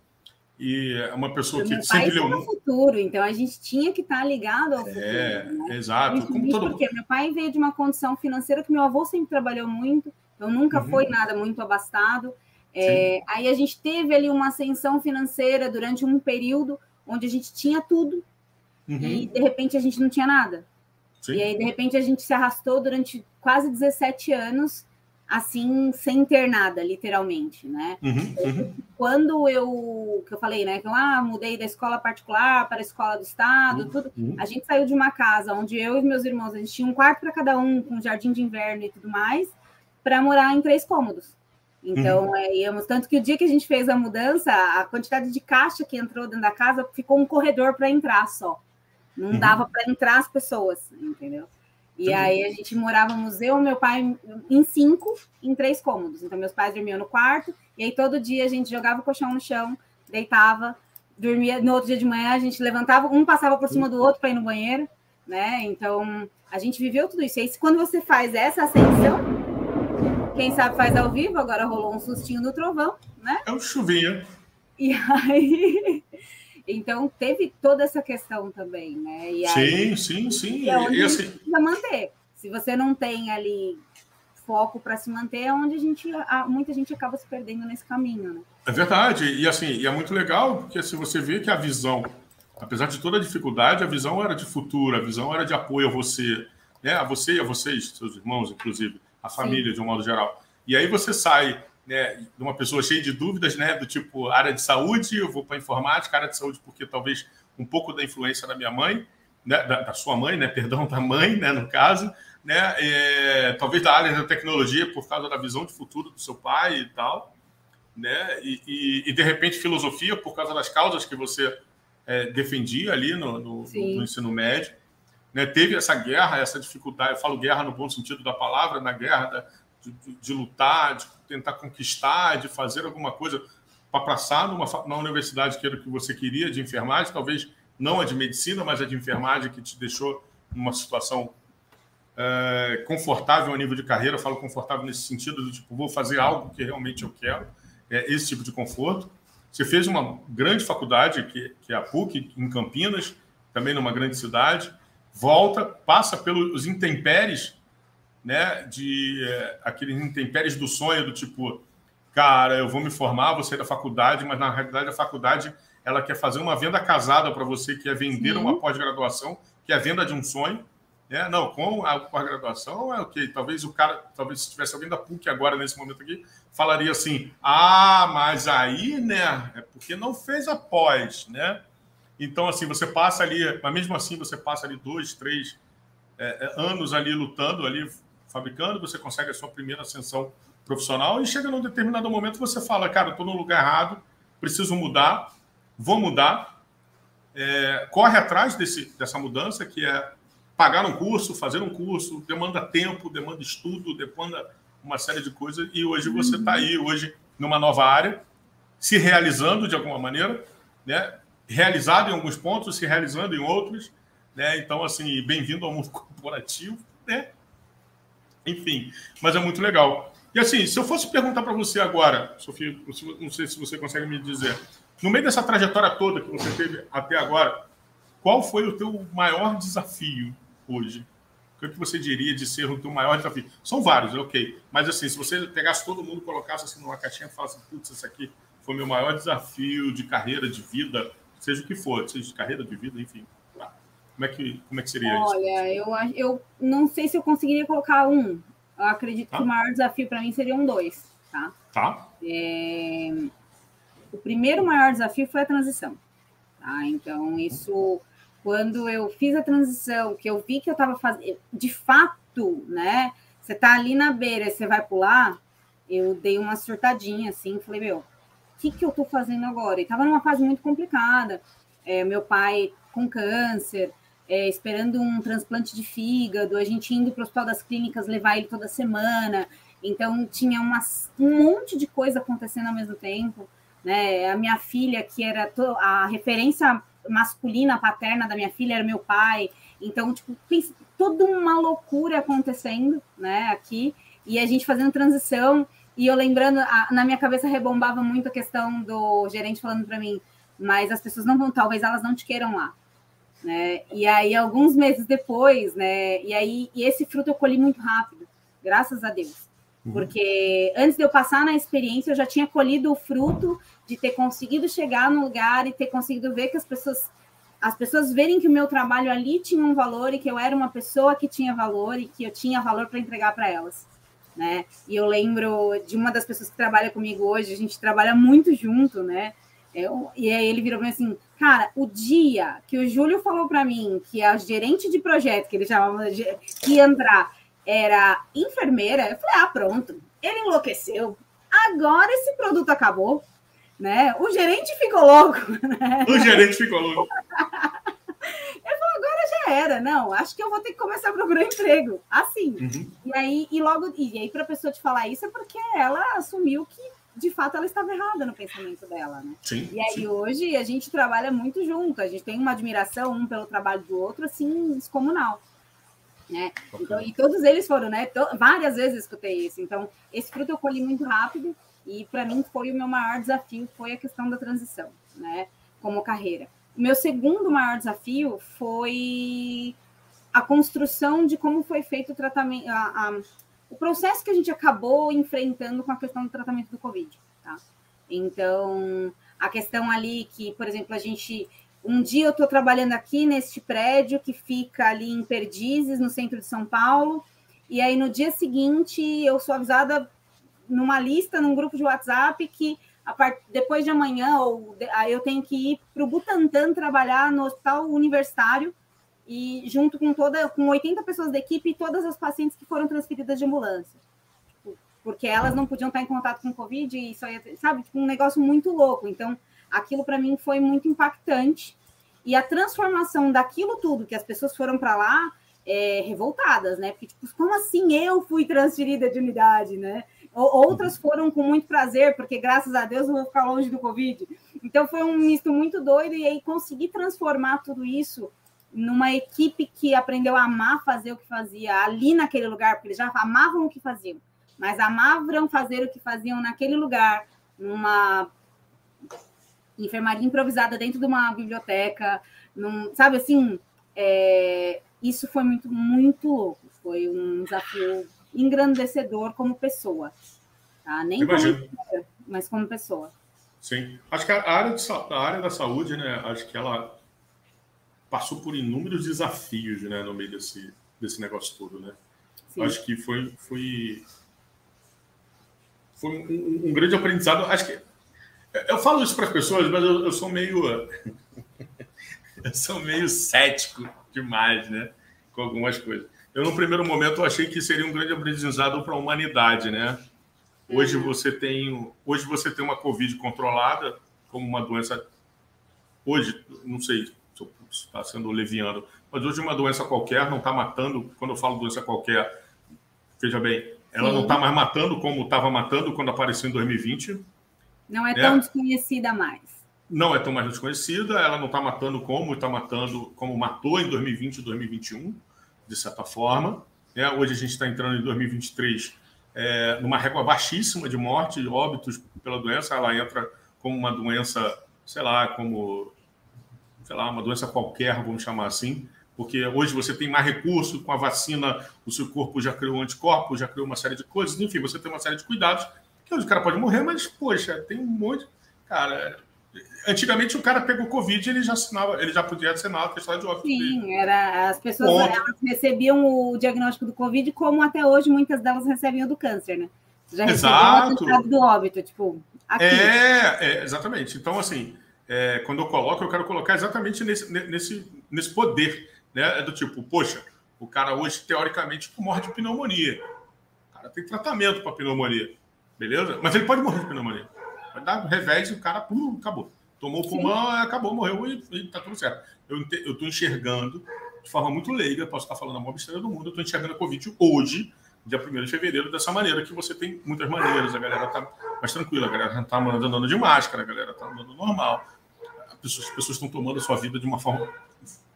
E é uma pessoa que sempre leu
muito. futuro, então a gente tinha que estar ligado ao futuro.
É, né? exato.
Como todo... Porque meu pai veio de uma condição financeira que meu avô sempre trabalhou muito, então nunca uhum. foi nada muito abastado. É, aí a gente teve ali uma ascensão financeira durante um período onde a gente tinha tudo, Uhum. E de repente a gente não tinha nada. Sim. E aí, de repente, a gente se arrastou durante quase 17 anos, assim, sem ter nada, literalmente, né? Uhum, uhum. Quando eu, que eu falei, né, que eu ah, mudei da escola particular para a escola do estado, uhum, tudo, uhum. a gente saiu de uma casa onde eu e meus irmãos, a gente tinha um quarto para cada um, com jardim de inverno e tudo mais, para morar em três cômodos. Então, é, íamos. Tanto que o dia que a gente fez a mudança, a quantidade de caixa que entrou dentro da casa ficou um corredor para entrar só. Não uhum. dava para entrar as pessoas, entendeu? E uhum. aí a gente morávamos eu meu pai em cinco, em três cômodos. Então meus pais dormiam no quarto, e aí todo dia a gente jogava o colchão no chão, deitava, dormia. No outro dia de manhã a gente levantava, um passava por cima do outro para ir no banheiro, né? Então a gente viveu tudo isso. E aí quando você faz essa ascensão, quem sabe faz ao vivo, agora rolou um sustinho no trovão, né?
É um chuvinha.
E aí então, teve toda essa questão também, né?
E aí, sim, sim, sim.
É onde e, assim... precisa manter. Se você não tem ali foco para se manter, é onde a gente, muita gente acaba se perdendo nesse caminho, né?
É verdade. E assim, e é muito legal, porque se você vê que a visão, apesar de toda a dificuldade, a visão era de futuro, a visão era de apoio a você, né? A você e a vocês, seus irmãos, inclusive, a família, sim. de um modo geral. E aí você sai né, de uma pessoa cheia de dúvidas, né, do tipo área de saúde, eu vou para informática, área de saúde porque talvez um pouco da influência da minha mãe, né, da, da, sua mãe, né, perdão, da mãe, né, no caso, né, é, talvez da área da tecnologia por causa da visão de futuro do seu pai e tal, né, e, e, e de repente filosofia por causa das causas que você é, defendia ali no, no, no ensino médio, né, teve essa guerra, essa dificuldade, eu falo guerra no bom sentido da palavra, na guerra da, de, de, lutar, de tentar conquistar, de fazer alguma coisa para passar numa, na universidade que era o que você queria, de enfermagem, talvez não a de medicina, mas a de enfermagem que te deixou numa situação é, confortável a nível de carreira. Eu falo confortável nesse sentido, do tipo, vou fazer algo que realmente eu quero, é esse tipo de conforto. Você fez uma grande faculdade, que, que é a PUC, em Campinas, também numa grande cidade, volta, passa pelos intempéries né, de é, aqueles intempéries do sonho, do tipo, cara, eu vou me formar, vou sair da faculdade, mas na realidade a faculdade ela quer fazer uma venda casada para você, que é vender Sim. uma pós-graduação, que é a venda de um sonho, É, não, com a, com a graduação é ok. Talvez o cara, talvez se tivesse alguém da PUC agora, nesse momento aqui, falaria assim: ah, mas aí, né, é porque não fez a pós, né? Então, assim, você passa ali, mas mesmo assim você passa ali dois, três é anos ali lutando, ali fabricando, você consegue a sua primeira ascensão profissional e chega num determinado momento você fala, cara, estou no lugar errado, preciso mudar, vou mudar, é, corre atrás desse, dessa mudança que é pagar um curso, fazer um curso, demanda tempo, demanda estudo, demanda uma série de coisas. E hoje você está aí, hoje, numa nova área, se realizando de alguma maneira, né? realizado em alguns pontos, se realizando em outros. Né? Então, assim, bem-vindo ao mundo corporativo. Né? Enfim, mas é muito legal. E assim, se eu fosse perguntar para você agora, Sofia, não sei se você consegue me dizer, no meio dessa trajetória toda que você teve até agora, qual foi o teu maior desafio hoje? O que você diria de ser o teu maior desafio? São vários, ok. Mas assim, se você pegasse todo mundo, colocasse assim numa caixinha e falasse, putz, esse aqui foi meu maior desafio de carreira, de vida, seja o que for, seja de carreira, de vida, enfim. Como é que, como é que seria
Olha, isso? Olha, eu, eu não sei se eu conseguiria colocar um. Eu acredito tá. que o maior desafio para mim seriam dois, tá?
Tá.
É... O primeiro maior desafio foi a transição. Tá? Então, isso quando eu fiz a transição, que eu vi que eu estava fazendo, de fato, né? Você tá ali na beira e você vai pular, eu dei uma surtadinha assim, falei, meu, o que, que eu tô fazendo agora? E tava numa fase muito complicada. É, meu pai com câncer, é, esperando um transplante de fígado, a gente indo para o Hospital das Clínicas levar ele toda semana. Então, tinha uma, um monte de coisa acontecendo ao mesmo tempo. Né? A minha filha, que era a referência masculina, paterna da minha filha era meu pai. Então, tipo, toda uma loucura acontecendo, né, aqui. E a gente fazendo transição. E eu lembrando, a, na minha cabeça rebombava muito a questão do gerente falando para mim, mas as pessoas não vão, talvez elas não te queiram lá. Né? E aí, alguns meses depois, né? E aí, e esse fruto eu colhi muito rápido, graças a Deus. Uhum. Porque antes de eu passar na experiência, eu já tinha colhido o fruto de ter conseguido chegar no lugar e ter conseguido ver que as pessoas as pessoas verem que o meu trabalho ali tinha um valor e que eu era uma pessoa que tinha valor e que eu tinha valor para entregar para elas, né? E eu lembro de uma das pessoas que trabalha comigo hoje, a gente trabalha muito junto, né? Eu, e aí ele virou mim assim, cara, o dia que o Júlio falou para mim que a gerente de projeto, que ele chamava de, que ia entrar, era enfermeira, eu falei, ah, pronto, ele enlouqueceu. Agora esse produto acabou né? O gerente ficou louco, né?
O gerente ficou louco.
Ele falou, agora já era, não, acho que eu vou ter que começar a procurar emprego, assim. Uhum. E aí, e logo, e aí para a pessoa te falar isso é porque ela assumiu que de fato ela estava errada no pensamento dela, né?
Sim,
e aí
sim.
hoje a gente trabalha muito junto, a gente tem uma admiração um pelo trabalho do outro, assim, descomunal. Né? Então, e todos eles foram, né? várias vezes escutei isso. Então, esse fruto eu colhi muito rápido. E para mim foi o meu maior desafio foi a questão da transição, né, como carreira. O meu segundo maior desafio foi a construção de como foi feito o tratamento, a, a, o processo que a gente acabou enfrentando com a questão do tratamento do Covid, tá? Então, a questão ali que, por exemplo, a gente um dia eu estou trabalhando aqui neste prédio que fica ali em Perdizes, no centro de São Paulo, e aí no dia seguinte eu sou avisada numa lista, num grupo de WhatsApp, que part... depois de amanhã ou eu tenho que ir para o Butantan trabalhar no hospital universitário e junto com toda com 80 pessoas da equipe e todas as pacientes que foram transferidas de ambulância. Tipo, porque elas não podiam estar em contato com o Covid e isso aí, sabe, tipo, um negócio muito louco. Então, aquilo para mim foi muito impactante. E a transformação daquilo tudo que as pessoas foram para lá é, revoltadas, né? Porque, tipo, como assim eu fui transferida de unidade, né? Outras foram com muito prazer, porque graças a Deus eu vou ficar longe do Covid. Então foi um misto muito doido e aí consegui transformar tudo isso numa equipe que aprendeu a amar fazer o que fazia ali naquele lugar, porque eles já amavam o que faziam, mas amavam fazer o que faziam naquele lugar, numa enfermaria improvisada dentro de uma biblioteca, num, sabe assim, é, isso foi muito, muito louco. Foi um desafio engrandecedor como pessoa. Tá? Nem Imagino. como mas como pessoa.
Sim. Acho que a área, de, a área da saúde, né? Acho que ela passou por inúmeros desafios, né? No meio desse, desse negócio todo, né? Sim. Acho que foi, foi, foi um, um, grande aprendizado. Acho que eu falo isso para as pessoas, mas eu, eu sou meio eu sou meio cético demais, né? Com algumas coisas. Eu, no primeiro momento, achei que seria um grande aprendizado para a humanidade, né? Hoje uhum. você tem, hoje você tem uma Covid controlada como uma doença. Hoje, não sei se está sendo leviano, mas hoje uma doença qualquer não está matando. Quando eu falo doença qualquer, veja bem, ela Sim. não está mais matando como estava matando quando apareceu em 2020.
Não é né? tão desconhecida mais
não é tão mais desconhecida, ela não está matando como está matando, como matou em 2020 e 2021, de certa forma. É, hoje a gente está entrando em 2023 é, numa régua baixíssima de morte, de óbitos pela doença. Ela entra como uma doença, sei lá, como sei lá, uma doença qualquer, vamos chamar assim, porque hoje você tem mais recurso com a vacina, o seu corpo já criou anticorpos, já criou uma série de coisas, enfim, você tem uma série de cuidados, que hoje o cara pode morrer, mas, poxa, tem um monte. Cara, Antigamente o cara pegou Covid ele já assinava, ele já podia assinar a questão de óbito.
Sim, era, as pessoas recebiam o diagnóstico do Covid, como até hoje muitas delas recebem o do câncer, né?
Já Exato.
o do óbito, tipo.
Aqui. É, é, exatamente. Então, assim, é, quando eu coloco, eu quero colocar exatamente nesse, nesse, nesse poder, né? É do tipo, poxa, o cara hoje, teoricamente, morre de pneumonia. O cara tem tratamento para pneumonia, beleza? Mas ele pode morrer de pneumonia. Vai dar um revés e o cara, pum, acabou. Tomou o pulmão, acabou, morreu e, e tá tudo certo. Eu estou enxergando de forma muito leiga, posso estar falando a maior besteira do mundo, eu estou enxergando a Covid hoje, dia 1 de fevereiro, dessa maneira, que você tem muitas maneiras, a galera tá mais tranquila, a galera tá andando de máscara, a galera tá andando normal, as pessoas estão tomando a sua vida de uma forma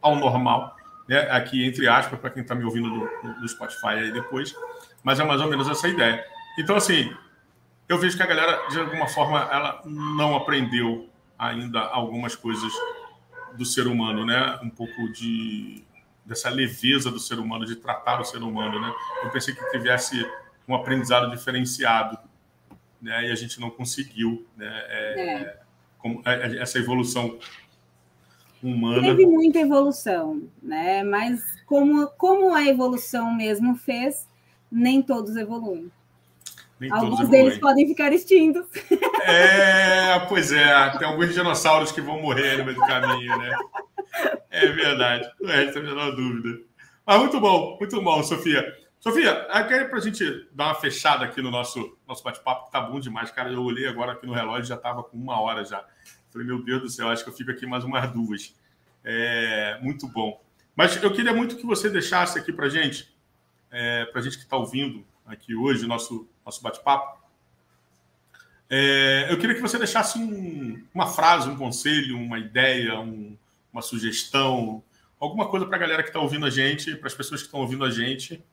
ao normal, né? aqui entre aspas, para quem está me ouvindo no Spotify aí depois, mas é mais ou menos essa ideia. Então, assim, eu vejo que a galera, de alguma forma, ela não aprendeu ainda algumas coisas do ser humano, né? Um pouco de dessa leveza do ser humano, de tratar o ser humano, né? Eu pensei que tivesse um aprendizado diferenciado, né? E a gente não conseguiu, né? É, é. Como, é, é, essa evolução humana.
Teve muita evolução, né? Mas como, como a evolução mesmo fez, nem todos evoluem. Nem Alguns deles podem ficar extintos.
É, pois é, tem alguns dinossauros que vão morrer no meio do caminho, né? É verdade, não é a menor dúvida. Mas muito bom, muito bom, Sofia. Sofia, quero para a gente dar uma fechada aqui no nosso, nosso bate-papo, que tá bom demais, cara. Eu olhei agora aqui no relógio, já estava com uma hora já. Falei, meu Deus do céu, acho que eu fico aqui mais umas duas. É, muito bom. Mas eu queria muito que você deixasse aqui para gente, é, para gente que está ouvindo aqui hoje, nosso nosso bate-papo. É, eu queria que você deixasse um, uma frase, um conselho, uma ideia, um, uma sugestão, alguma coisa para a galera que está ouvindo a gente, para as pessoas que estão ouvindo a gente.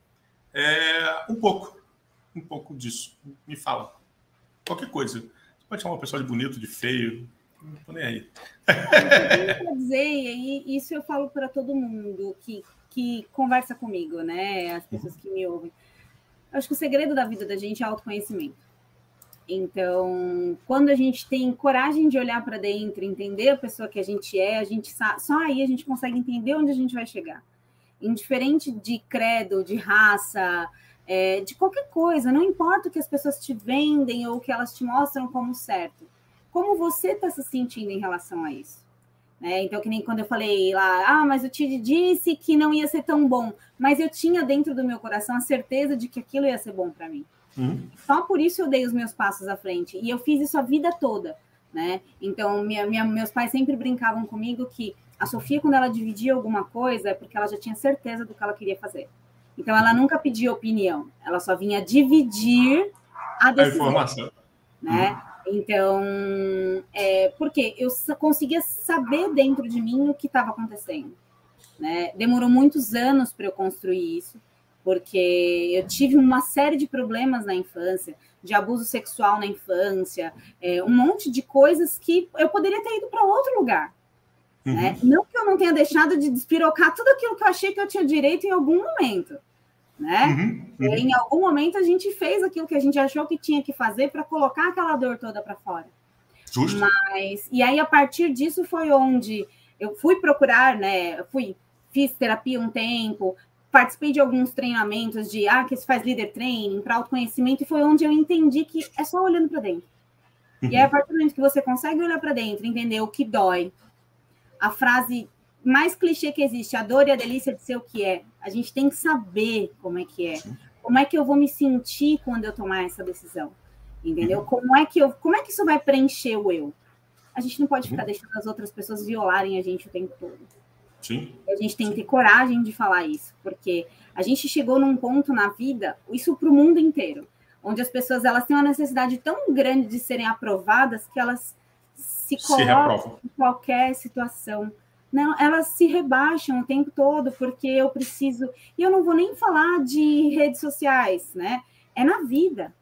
É, um pouco, um pouco disso. Me fala. Qualquer coisa. Você pode chamar uma pessoa de bonito, de feio, não estou nem aí.
Eu dizer, e isso eu falo para todo mundo que, que conversa comigo, né? As pessoas que me ouvem acho que o segredo da vida da gente é autoconhecimento. Então, quando a gente tem coragem de olhar para dentro, entender a pessoa que a gente é, a gente só aí a gente consegue entender onde a gente vai chegar. Indiferente de credo, de raça, é, de qualquer coisa, não importa o que as pessoas te vendem ou o que elas te mostram como certo. Como você está se sentindo em relação a isso? Né? Então, que nem quando eu falei lá, ah, mas eu te disse que não ia ser tão bom, mas eu tinha dentro do meu coração a certeza de que aquilo ia ser bom para mim. Uhum. Só por isso eu dei os meus passos à frente. E eu fiz isso a vida toda. Né? Então, minha, minha, meus pais sempre brincavam comigo que a Sofia, quando ela dividia alguma coisa, é porque ela já tinha certeza do que ela queria fazer. Então, ela nunca pedia opinião, ela só vinha dividir a decisão. A informação. Né? Uhum. Então, é, porque eu conseguia saber dentro de mim o que estava acontecendo. Né? Demorou muitos anos para eu construir isso, porque eu tive uma série de problemas na infância, de abuso sexual na infância, é, um monte de coisas que eu poderia ter ido para outro lugar. Uhum. Né? Não que eu não tenha deixado de despirocar tudo aquilo que eu achei que eu tinha direito em algum momento né? Uhum, uhum. Em algum momento a gente fez aquilo que a gente achou que tinha que fazer para colocar aquela dor toda para fora. Justo. Mas e aí a partir disso foi onde eu fui procurar, né? Eu fui fiz terapia um tempo, participei de alguns treinamentos de ah, que se faz líder training para autoconhecimento, e foi onde eu entendi que é só olhando para dentro. Uhum. E aí, a partir do momento que você consegue olhar para dentro, entender o que dói, a frase mais clichê que existe, a dor e a delícia de ser o que é. A gente tem que saber como é que é. Sim. Como é que eu vou me sentir quando eu tomar essa decisão? Entendeu? Uhum. Como é que eu, como é que isso vai preencher o eu? A gente não pode ficar uhum. deixando as outras pessoas violarem a gente o tempo todo.
Sim.
A gente tem que ter coragem de falar isso, porque a gente chegou num ponto na vida, isso para o mundo inteiro, onde as pessoas elas têm uma necessidade tão grande de serem aprovadas que elas se colocam se em qualquer situação. Não, elas se rebaixam o tempo todo porque eu preciso. E eu não vou nem falar de redes sociais, né? É na vida.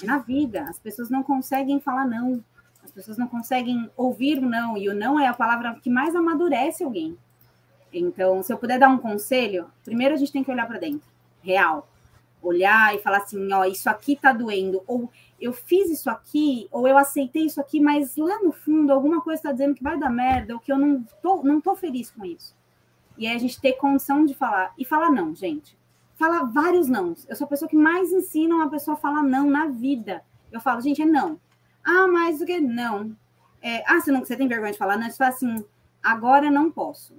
É na vida. As pessoas não conseguem falar não. As pessoas não conseguem ouvir o não. E o não é a palavra que mais amadurece alguém. Então, se eu puder dar um conselho, primeiro a gente tem que olhar para dentro, real. Olhar e falar assim, ó, isso aqui tá doendo, ou eu fiz isso aqui, ou eu aceitei isso aqui, mas lá no fundo alguma coisa está dizendo que vai dar merda, ou que eu não tô, não tô feliz com isso. E aí a gente ter condição de falar. E falar não, gente. Fala vários não. Eu sou a pessoa que mais ensina uma pessoa a falar não na vida. Eu falo, gente, é não. Ah, mas o que? Não. É, ah, você, não, você tem vergonha de falar? Não, você fala assim, agora não posso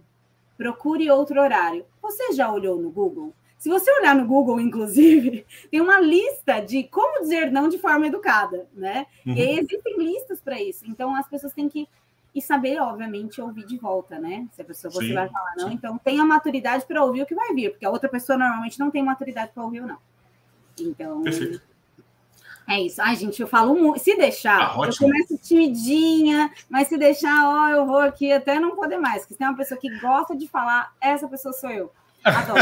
procure outro horário. Você já olhou no Google? Se você olhar no Google, inclusive, tem uma lista de como dizer não de forma educada, né? Uhum. E existem listas para isso. Então as pessoas têm que e saber, obviamente, ouvir de volta, né? Se a pessoa você sim, vai falar não, sim. então tenha maturidade para ouvir o que vai vir, porque a outra pessoa normalmente não tem maturidade para ouvir ou não. Então, Perfeito. É isso. Ai, gente, eu falo muito. Se deixar, ah, eu começo timidinha, mas se deixar, ó, eu vou aqui até não poder mais. Porque se tem uma pessoa que gosta de falar, essa pessoa sou eu. Adoro.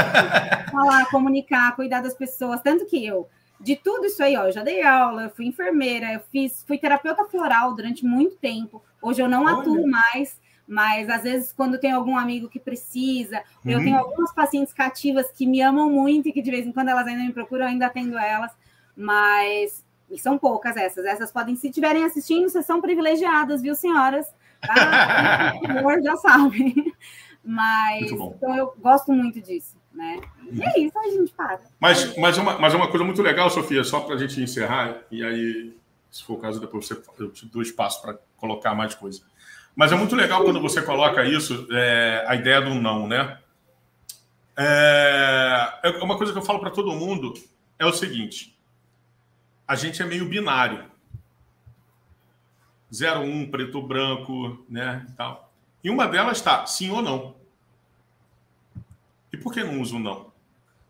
falar, comunicar, cuidar das pessoas. Tanto que eu, de tudo isso aí, ó, eu já dei aula, eu fui enfermeira, eu fiz, fui terapeuta floral durante muito tempo. Hoje eu não Olha. atuo mais, mas às vezes, quando tem algum amigo que precisa, uhum. eu tenho algumas pacientes cativas que me amam muito e que de vez em quando elas ainda me procuram, eu ainda atendo elas. Mas e são poucas essas. Essas podem, se estiverem assistindo, vocês são privilegiadas, viu, senhoras? Tá? Por favor, já sabem. Mas então eu gosto muito disso, né? E é isso, a gente para.
Mas, mas, uma, mas uma coisa muito legal, Sofia, só para a gente encerrar, e aí, se for o caso, depois você, eu te dou espaço para colocar mais coisa. Mas é muito legal quando você coloca isso, é, a ideia do não, né? É, é uma coisa que eu falo para todo mundo é o seguinte: a gente é meio binário. 0, 1, um, preto branco, né? E, tal. E uma delas está sim ou não. E por que não usa o não?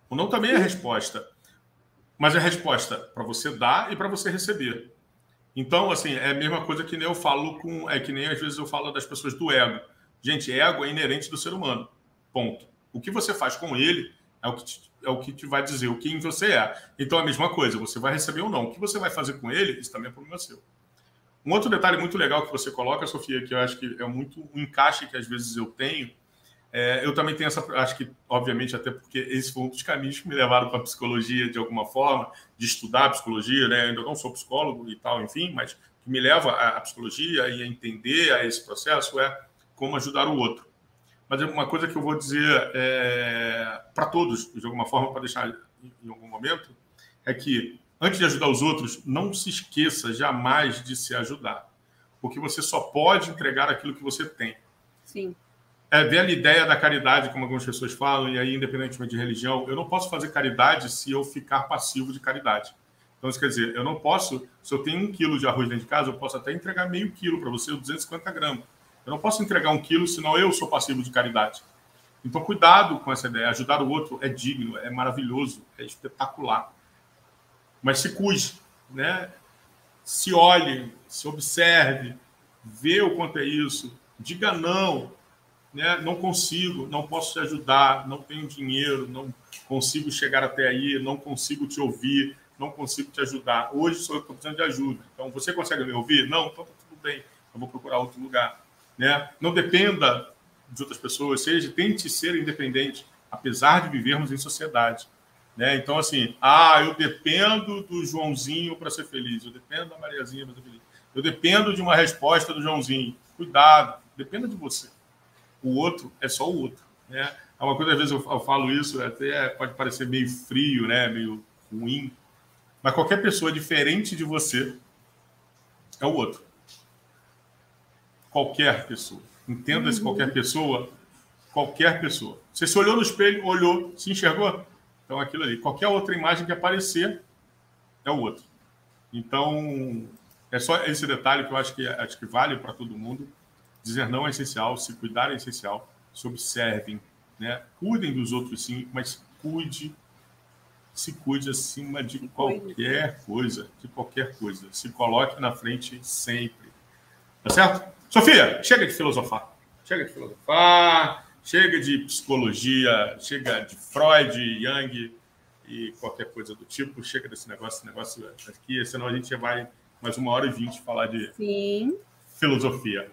O não também é resposta. Mas é a resposta para você dar e para você receber. Então, assim, é a mesma coisa que nem eu falo com. É que nem às vezes eu falo das pessoas do ego. Gente, ego é inerente do ser humano. Ponto. O que você faz com ele é o que te, é o que te vai dizer o quem você é. Então, a mesma coisa, você vai receber ou não. O que você vai fazer com ele, isso também é problema seu. Um outro detalhe muito legal que você coloca, Sofia, que eu acho que é muito um encaixe que às vezes eu tenho, é, eu também tenho essa, acho que, obviamente, até porque esse foi um dos caminhos que me levaram para a psicologia de alguma forma, de estudar psicologia, né? Eu ainda não sou psicólogo e tal, enfim, mas que me leva à psicologia e a entender a esse processo é como ajudar o outro. Mas uma coisa que eu vou dizer é, para todos, de alguma forma, para deixar em algum momento, é que antes de ajudar os outros, não se esqueça jamais de se ajudar. Porque você só pode entregar aquilo que você tem.
Sim.
É ver a ideia da caridade, como algumas pessoas falam, e aí, independentemente de religião, eu não posso fazer caridade se eu ficar passivo de caridade. Então, isso quer dizer, eu não posso, se eu tenho um quilo de arroz dentro de casa, eu posso até entregar meio quilo para você, 250 gramas. Eu não posso entregar um quilo, senão eu sou passivo de caridade. Então, cuidado com essa ideia. Ajudar o outro é digno, é maravilhoso, é espetacular. Mas se cuide, né? Se olhe, se observe, vê o quanto é isso. Diga não, né? Não consigo, não posso te ajudar, não tenho dinheiro, não consigo chegar até aí, não consigo te ouvir, não consigo te ajudar. Hoje que estou precisando de ajuda. Então, você consegue me ouvir? Não? Então, tá tudo bem. Eu vou procurar outro lugar. Né? Não dependa de outras pessoas, seja, tente ser independente, apesar de vivermos em sociedade. Né? Então, assim, ah, eu dependo do Joãozinho para ser feliz, eu dependo da Mariazinha para ser feliz, eu dependo de uma resposta do Joãozinho. Cuidado, dependa de você. O outro é só o outro. Né? É uma coisa, às vezes eu, falo isso, até pode parecer meio frio, né? meio ruim, mas qualquer pessoa diferente de você é o outro. Qualquer pessoa. Entenda-se uhum. qualquer pessoa, qualquer pessoa. Você se olhou no espelho, olhou, se enxergou? Então, aquilo ali. Qualquer outra imagem que aparecer é o outro. Então, é só esse detalhe que eu acho que, acho que vale para todo mundo. Dizer não é essencial, se cuidar é essencial, se observem, né? cuidem dos outros sim, mas cuide, se cuide acima de qualquer coisa, de qualquer coisa. Se coloque na frente sempre. Tá certo? Sofia, chega de filosofar. Chega de filosofar, chega de psicologia, chega de Freud, Jung e qualquer coisa do tipo. Chega desse negócio, esse negócio aqui, senão a gente já vai mais uma hora e vinte falar de
Sim.
filosofia.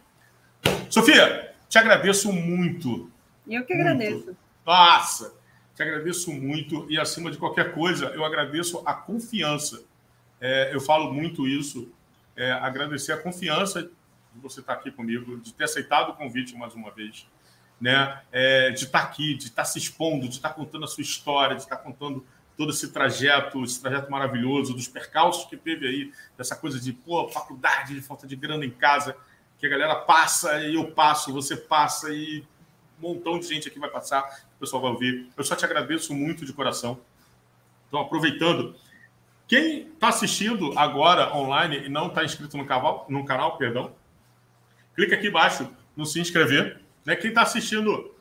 Sofia, te agradeço muito.
Eu que agradeço. Muito.
Nossa, te agradeço muito e, acima de qualquer coisa, eu agradeço a confiança. É, eu falo muito isso, é, agradecer a confiança de você estar aqui comigo, de ter aceitado o convite mais uma vez, né? É, de estar aqui, de estar se expondo, de estar contando a sua história, de estar contando todo esse trajeto, esse trajeto maravilhoso, dos percalços que teve aí, dessa coisa de pô, faculdade, de falta de grana em casa, que a galera passa e eu passo, você passa e um montão de gente aqui vai passar, o pessoal vai ouvir. Eu só te agradeço muito de coração. Então, aproveitando, quem está assistindo agora online e não está inscrito no canal, no canal, perdão, clica aqui embaixo no se inscrever. Né? Quem está assistindo,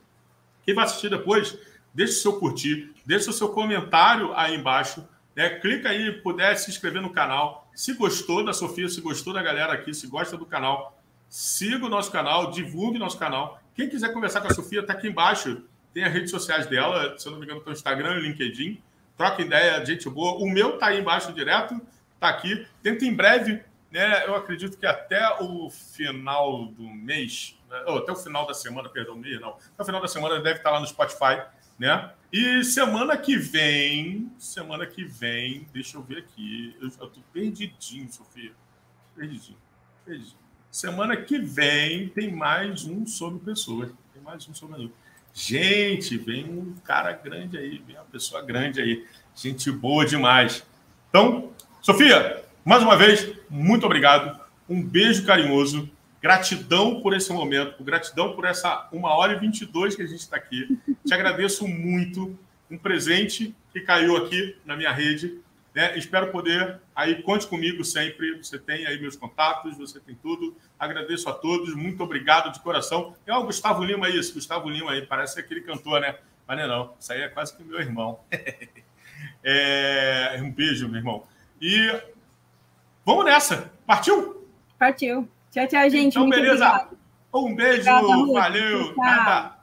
quem vai assistir depois, deixe o seu curtir, deixe o seu comentário aí embaixo. Né? Clica aí, puder se inscrever no canal. Se gostou da Sofia, se gostou da galera aqui, se gosta do canal, siga o nosso canal, divulgue nosso canal. Quem quiser conversar com a Sofia, está aqui embaixo. Tem as redes sociais dela, se eu não me engano, tem o Instagram e LinkedIn. Troca ideia, gente boa. O meu está aí embaixo direto, está aqui. Tenta em breve né, eu acredito que até o final do mês, ou até o final da semana, perdão, mês não, até o final da semana deve estar lá no Spotify, né? E semana que vem, semana que vem, deixa eu ver aqui, eu, eu tô perdidinho, Sofia, perdidinho, perdidinho. Semana que vem tem mais um sobre pessoas, tem mais um sobre eu. Gente, vem um cara grande aí, vem uma pessoa grande aí, gente boa demais. Então, Sofia, mais uma vez, muito obrigado. Um beijo carinhoso. Gratidão por esse momento, gratidão por essa uma hora e 22 que a gente está aqui. Te agradeço muito. Um presente que caiu aqui na minha rede. Né? Espero poder. Aí, conte comigo sempre. Você tem aí meus contatos, você tem tudo. Agradeço a todos. Muito obrigado de coração. É o Gustavo Lima aí, Gustavo Lima aí. Parece aquele cantor, né? Mas não é não. Isso aí é quase que meu irmão. é... Um beijo, meu irmão. E Vamos nessa. Partiu?
Partiu. Tchau, tchau, gente.
Então, Muito beleza. Obrigado. Um beijo. Obrigada, valeu. Nada.